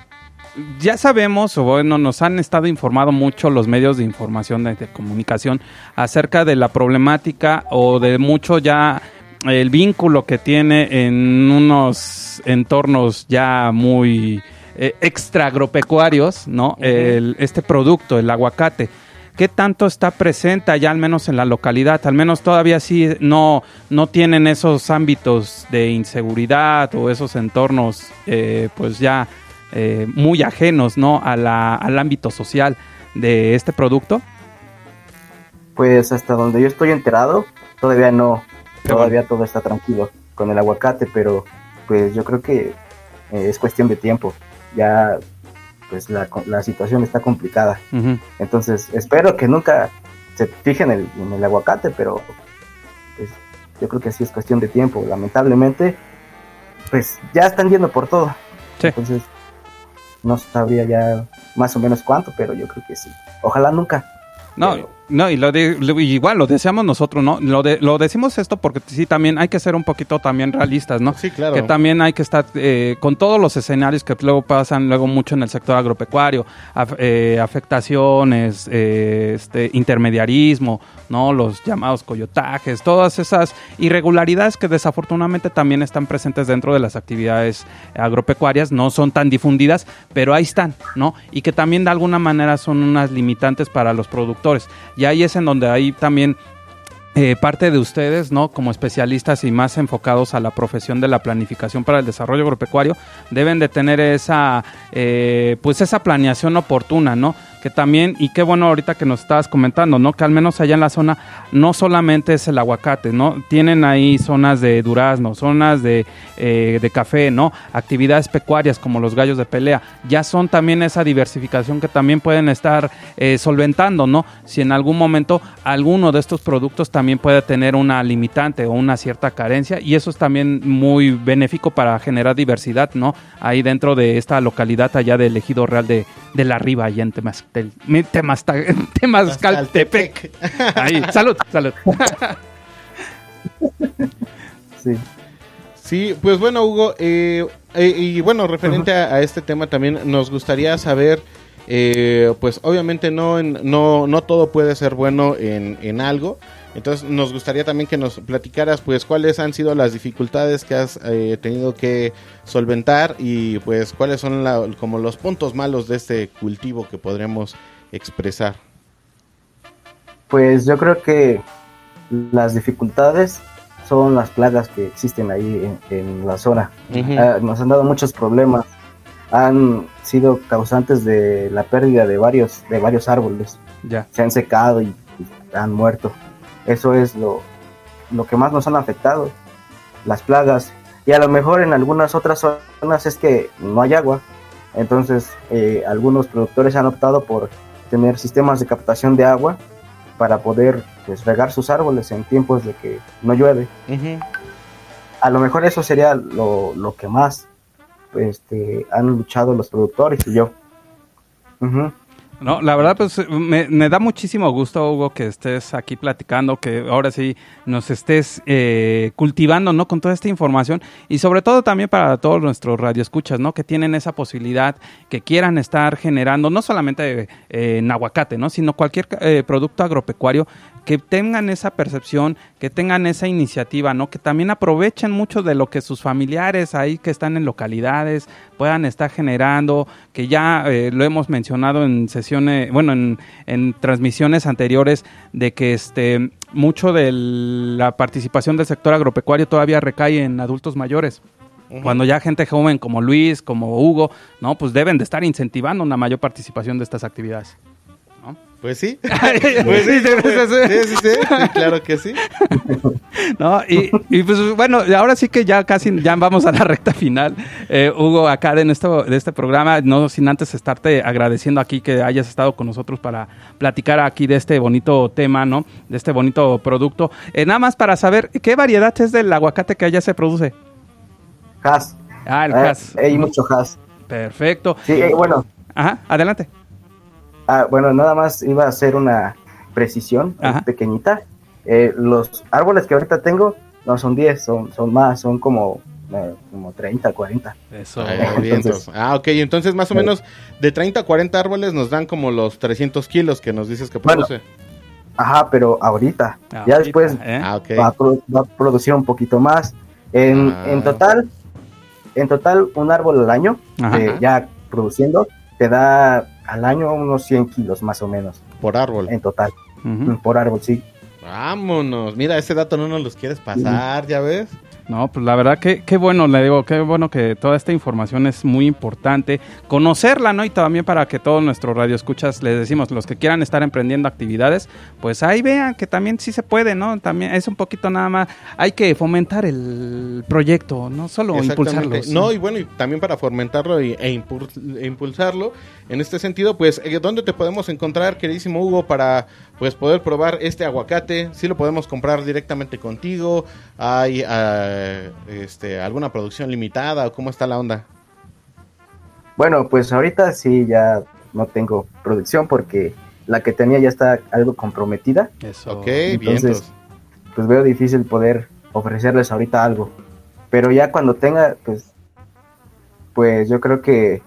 ya sabemos, o bueno, nos han estado informando mucho los medios de información de, comunicación acerca de la problemática o de mucho ya el vínculo que tiene en unos entornos ya muy eh, extra agropecuarios, ¿no? este producto, el aguacate. ¿Qué tanto está presente allá, al menos en la localidad? Al menos todavía sí no, no tienen esos ámbitos de inseguridad o esos entornos, eh, pues ya eh, muy ajenos, ¿no? A la, al ámbito social de este producto. Pues hasta donde yo estoy enterado, todavía no, todavía todo está tranquilo con el aguacate, pero pues yo creo que eh, es cuestión de tiempo. Ya pues la, la situación está complicada. Entonces, espero que nunca se fijen en el, aguacate, pero pues, yo creo que sí es cuestión de tiempo. Lamentablemente, pues ya están yendo por todo. Entonces, no sabría ya más o menos cuánto, pero yo creo que sí. Ojalá nunca. No, no, y lo, de, igual lo deseamos nosotros, ¿no? Lo, de, lo decimos esto porque sí, también hay que ser un poquito también realistas, ¿no? Sí, claro. Que también hay que estar eh, con todos los escenarios que luego pasan luego mucho en el sector agropecuario, eh, afectaciones, eh, este, intermediarismo, ¿no? Los llamados coyotajes, todas esas irregularidades que desafortunadamente también están presentes dentro de las actividades agropecuarias, no son tan difundidas, pero ahí están, ¿no? Y que también de alguna manera son unas limitantes para los productores. Y ahí es en donde hay también eh, parte de ustedes, ¿no? Como especialistas y más enfocados a la profesión de la planificación para el desarrollo agropecuario, deben de tener esa, eh, pues esa planeación oportuna, ¿no? Que también, y qué bueno ahorita que nos estabas comentando, ¿no? Que al menos allá en la zona no solamente es el aguacate, ¿no? Tienen ahí zonas de durazno, zonas de, eh, de café, ¿no? Actividades pecuarias como los gallos de pelea. Ya son también esa diversificación que también pueden estar solventando, ¿no? Si en algún momento alguno de estos productos también puede tener una limitante o una cierta carencia y eso es también muy benéfico para generar diversidad, ¿no? Ahí dentro de esta localidad allá del ejido real de, de la Riva, allá en Temas, temas, [LAUGHS] Temascaltepec. Ahí, salud, salud. [LAUGHS] sí. Sí, pues bueno, Hugo, eh, eh, y bueno, referente a, este tema también nos gustaría saber, eh, pues obviamente no, no, no todo puede ser bueno en, en algo, entonces nos gustaría también que nos platicaras pues cuáles han sido las dificultades que has eh, tenido que solventar y pues cuáles son como los puntos malos de este cultivo que podríamos expresar. Pues yo creo que las dificultades son las plagas que existen ahí en, la zona. Ah, nos han dado muchos problemas. Han sido causantes de la pérdida de varios, de varios árboles. Ya. Se han secado y han muerto. Eso es lo, que más nos han afectado, las plagas. Y a lo mejor en algunas otras zonas es que no hay agua. Entonces eh, algunos productores han optado por tener sistemas de captación de agua para poder pues, regar sus árboles en tiempos de que no llueve. A lo mejor eso sería lo, lo que más este, han luchado los productores y yo. No, la verdad, pues me, da muchísimo gusto, Hugo, que estés aquí platicando, que ahora sí nos estés eh, cultivando, ¿no? Con toda esta información y sobre todo también para todos nuestros radioescuchas, ¿no? Que tienen esa posibilidad, que quieran estar generando, no solamente eh, en aguacate, ¿no? Sino cualquier eh, producto agropecuario que tengan esa percepción, que tengan esa iniciativa, ¿no? Que también aprovechen mucho de lo que sus familiares ahí que están en localidades puedan estar generando, que ya eh, lo hemos mencionado en sesiones, bueno, en, en, transmisiones anteriores, de que este mucho de la participación del sector agropecuario todavía recae en adultos mayores. Cuando ya gente joven como Luis, como Hugo, ¿no? Pues deben de estar incentivando una mayor participación de estas actividades. ¿No? Pues sí. [LAUGHS] pues sí, sí, sí, sí, claro que sí. [LAUGHS] no, y, y, pues bueno, ahora sí que ya casi ya vamos a la recta final. Eh, Hugo, acá de, esto, de este programa, no sin antes estarte agradeciendo aquí que hayas estado con nosotros para platicar aquí de este bonito tema, ¿no? De este bonito producto. Eh, nada más para saber, ¿qué variedad es del aguacate que allá se produce? Has. Ah, el has. hay mucho has. Perfecto. Sí, bueno. Ajá, adelante. Ah, bueno, nada más iba a hacer una precisión pequeñita. Eh, los árboles que ahorita tengo no son 10, son, son más, son como, eh, como 30, 40. Eso, [LAUGHS] entonces, Ah, ok, entonces más o menos de 30 a 40 árboles nos dan como los 300 kilos que nos dices que produce. ajá, pero ahorita. ya después ¿eh? ah, va, a producir un poquito más. En, ah. en total, en total, un árbol al año, ya produciendo, te da al año unos 100 kilos más o menos. Por árbol. En total. Por árbol, sí. Vámonos. Mira, ese dato no nos los quieres pasar, ¿ya ves? No, pues la verdad que qué bueno, le digo, qué bueno que toda esta información es muy importante. Conocerla, ¿no? Y también para que todos nuestros radioescuchas, les decimos, los que quieran estar emprendiendo actividades, pues ahí vean que también sí se puede, ¿no? También es un poquito nada más, hay que fomentar el proyecto, no solo impulsarlo. No, y bueno, y también para fomentarlo e, e, impulsarlo, en este sentido, pues, eh, ¿dónde te podemos encontrar, queridísimo Hugo, para pues poder probar este aguacate? Sí lo podemos comprar directamente contigo, hay... Uh, este, alguna producción limitada o cómo está la onda? Bueno, pues ahorita sí ya no tengo producción porque la que tenía ya está algo comprometida. Eso. Ok, Entonces, pues veo difícil poder ofrecerles ahorita algo. Pero ya cuando tenga, pues, pues yo creo que,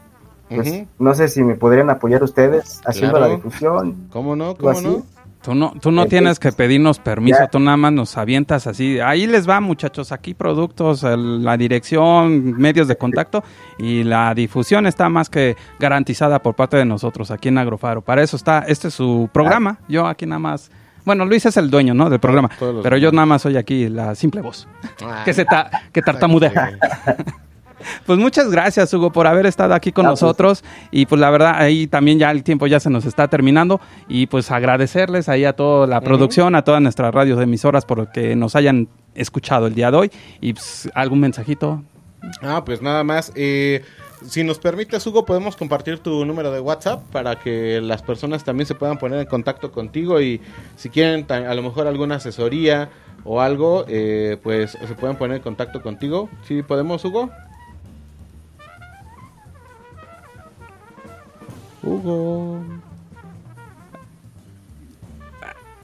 pues, no sé si me podrían apoyar ustedes haciendo la difusión. ¿Cómo no? ¿Cómo no? Tú no, tú no tienes que pedirnos permiso, tú nada más nos avientas así. Ahí les va, muchachos, aquí productos, la dirección, medios de contacto y la difusión está más que garantizada por parte de nosotros aquí en Agrofaro. Para eso está, este es su programa. Ah. Yo aquí nada más bueno, Luis es el dueño, ¿no? Del programa. Pero yo nada más soy aquí la simple voz. Ah. que se ta, que tartamudea. Pues muchas gracias, Hugo, por haber estado aquí con pues. nosotros. Y pues la verdad, ahí también ya el tiempo ya se nos está terminando. Y pues agradecerles ahí a toda la producción, a todas nuestras radios emisoras por que nos hayan escuchado el día de hoy. Y pues, algún mensajito. Ah, pues nada más. Eh, si nos permites, Hugo, podemos compartir tu número de WhatsApp para que las personas también se puedan poner en contacto contigo y si quieren a lo mejor alguna asesoría o algo, eh, pues se pueden poner en contacto contigo. ¿Sí podemos, Hugo? Hugo.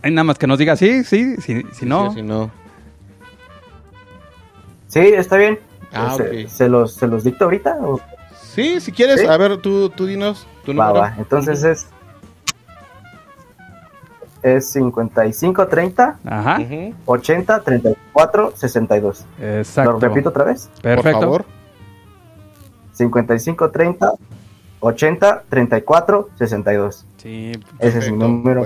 Hay nada más que nos diga sí, sí, si, si no. Sí, no. Sí, está bien. Ah, se, los, ¿Se los dicto ahorita? O? Sí, si quieres, a ver, tú, tú dinos tu va, Va. Entonces es es 55 30 Ajá. 80 34 62. Exacto. ¿Lo repito otra vez? Perfecto. Por favor. 55 30 80 34 62. Sí, ese es mi número.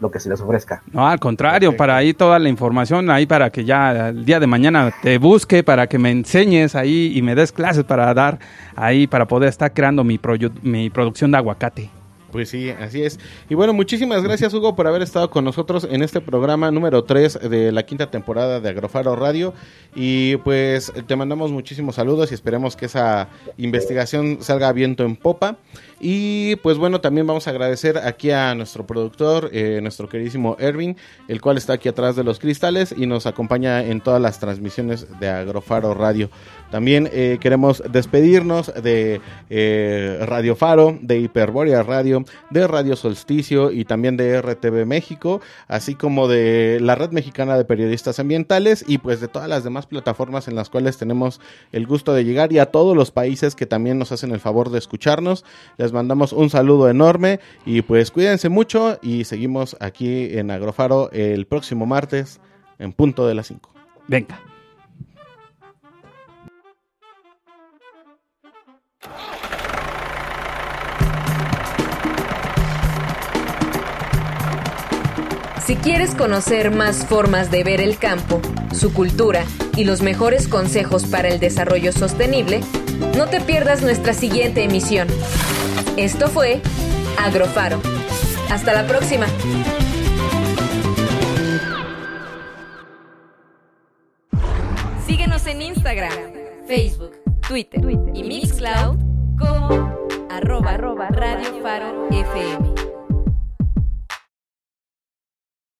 Lo que se les ofrezca. No, al contrario, para ahí toda la información, ahí para que ya el día de mañana te busque, para que me enseñes ahí y me des clases para dar ahí, para poder estar creando mi, mi producción de aguacate. Pues sí, así es. Y bueno, muchísimas gracias Hugo por haber estado con nosotros en este programa número 3 de la quinta temporada de Agrofaro Radio. Y pues te mandamos muchísimos saludos y esperemos que esa investigación salga viento en popa. Y pues bueno, también vamos a agradecer aquí a nuestro productor, eh, nuestro queridísimo Ervin, el cual está aquí atrás de los cristales y nos acompaña en todas las transmisiones de Agrofaro Radio. También eh, queremos despedirnos de eh, Radio Faro, de Hiperborea Radio, de Radio Solsticio y también de RTV México, así como de la Red Mexicana de Periodistas Ambientales y pues de todas las demás plataformas en las cuales tenemos el gusto de llegar y a todos los países que también nos hacen el favor de escucharnos. Mandamos un saludo enorme y pues cuídense mucho y seguimos aquí en Agrofaro el próximo martes en punto de las 5. Venga. Si quieres conocer más formas de ver el campo, su cultura y los mejores consejos para el desarrollo sostenible, no te pierdas nuestra siguiente emisión. Esto fue Agrofaro Hasta la próxima. Síguenos en Instagram, Facebook, Twitter, y Mixcloud como arroba, Radio Faro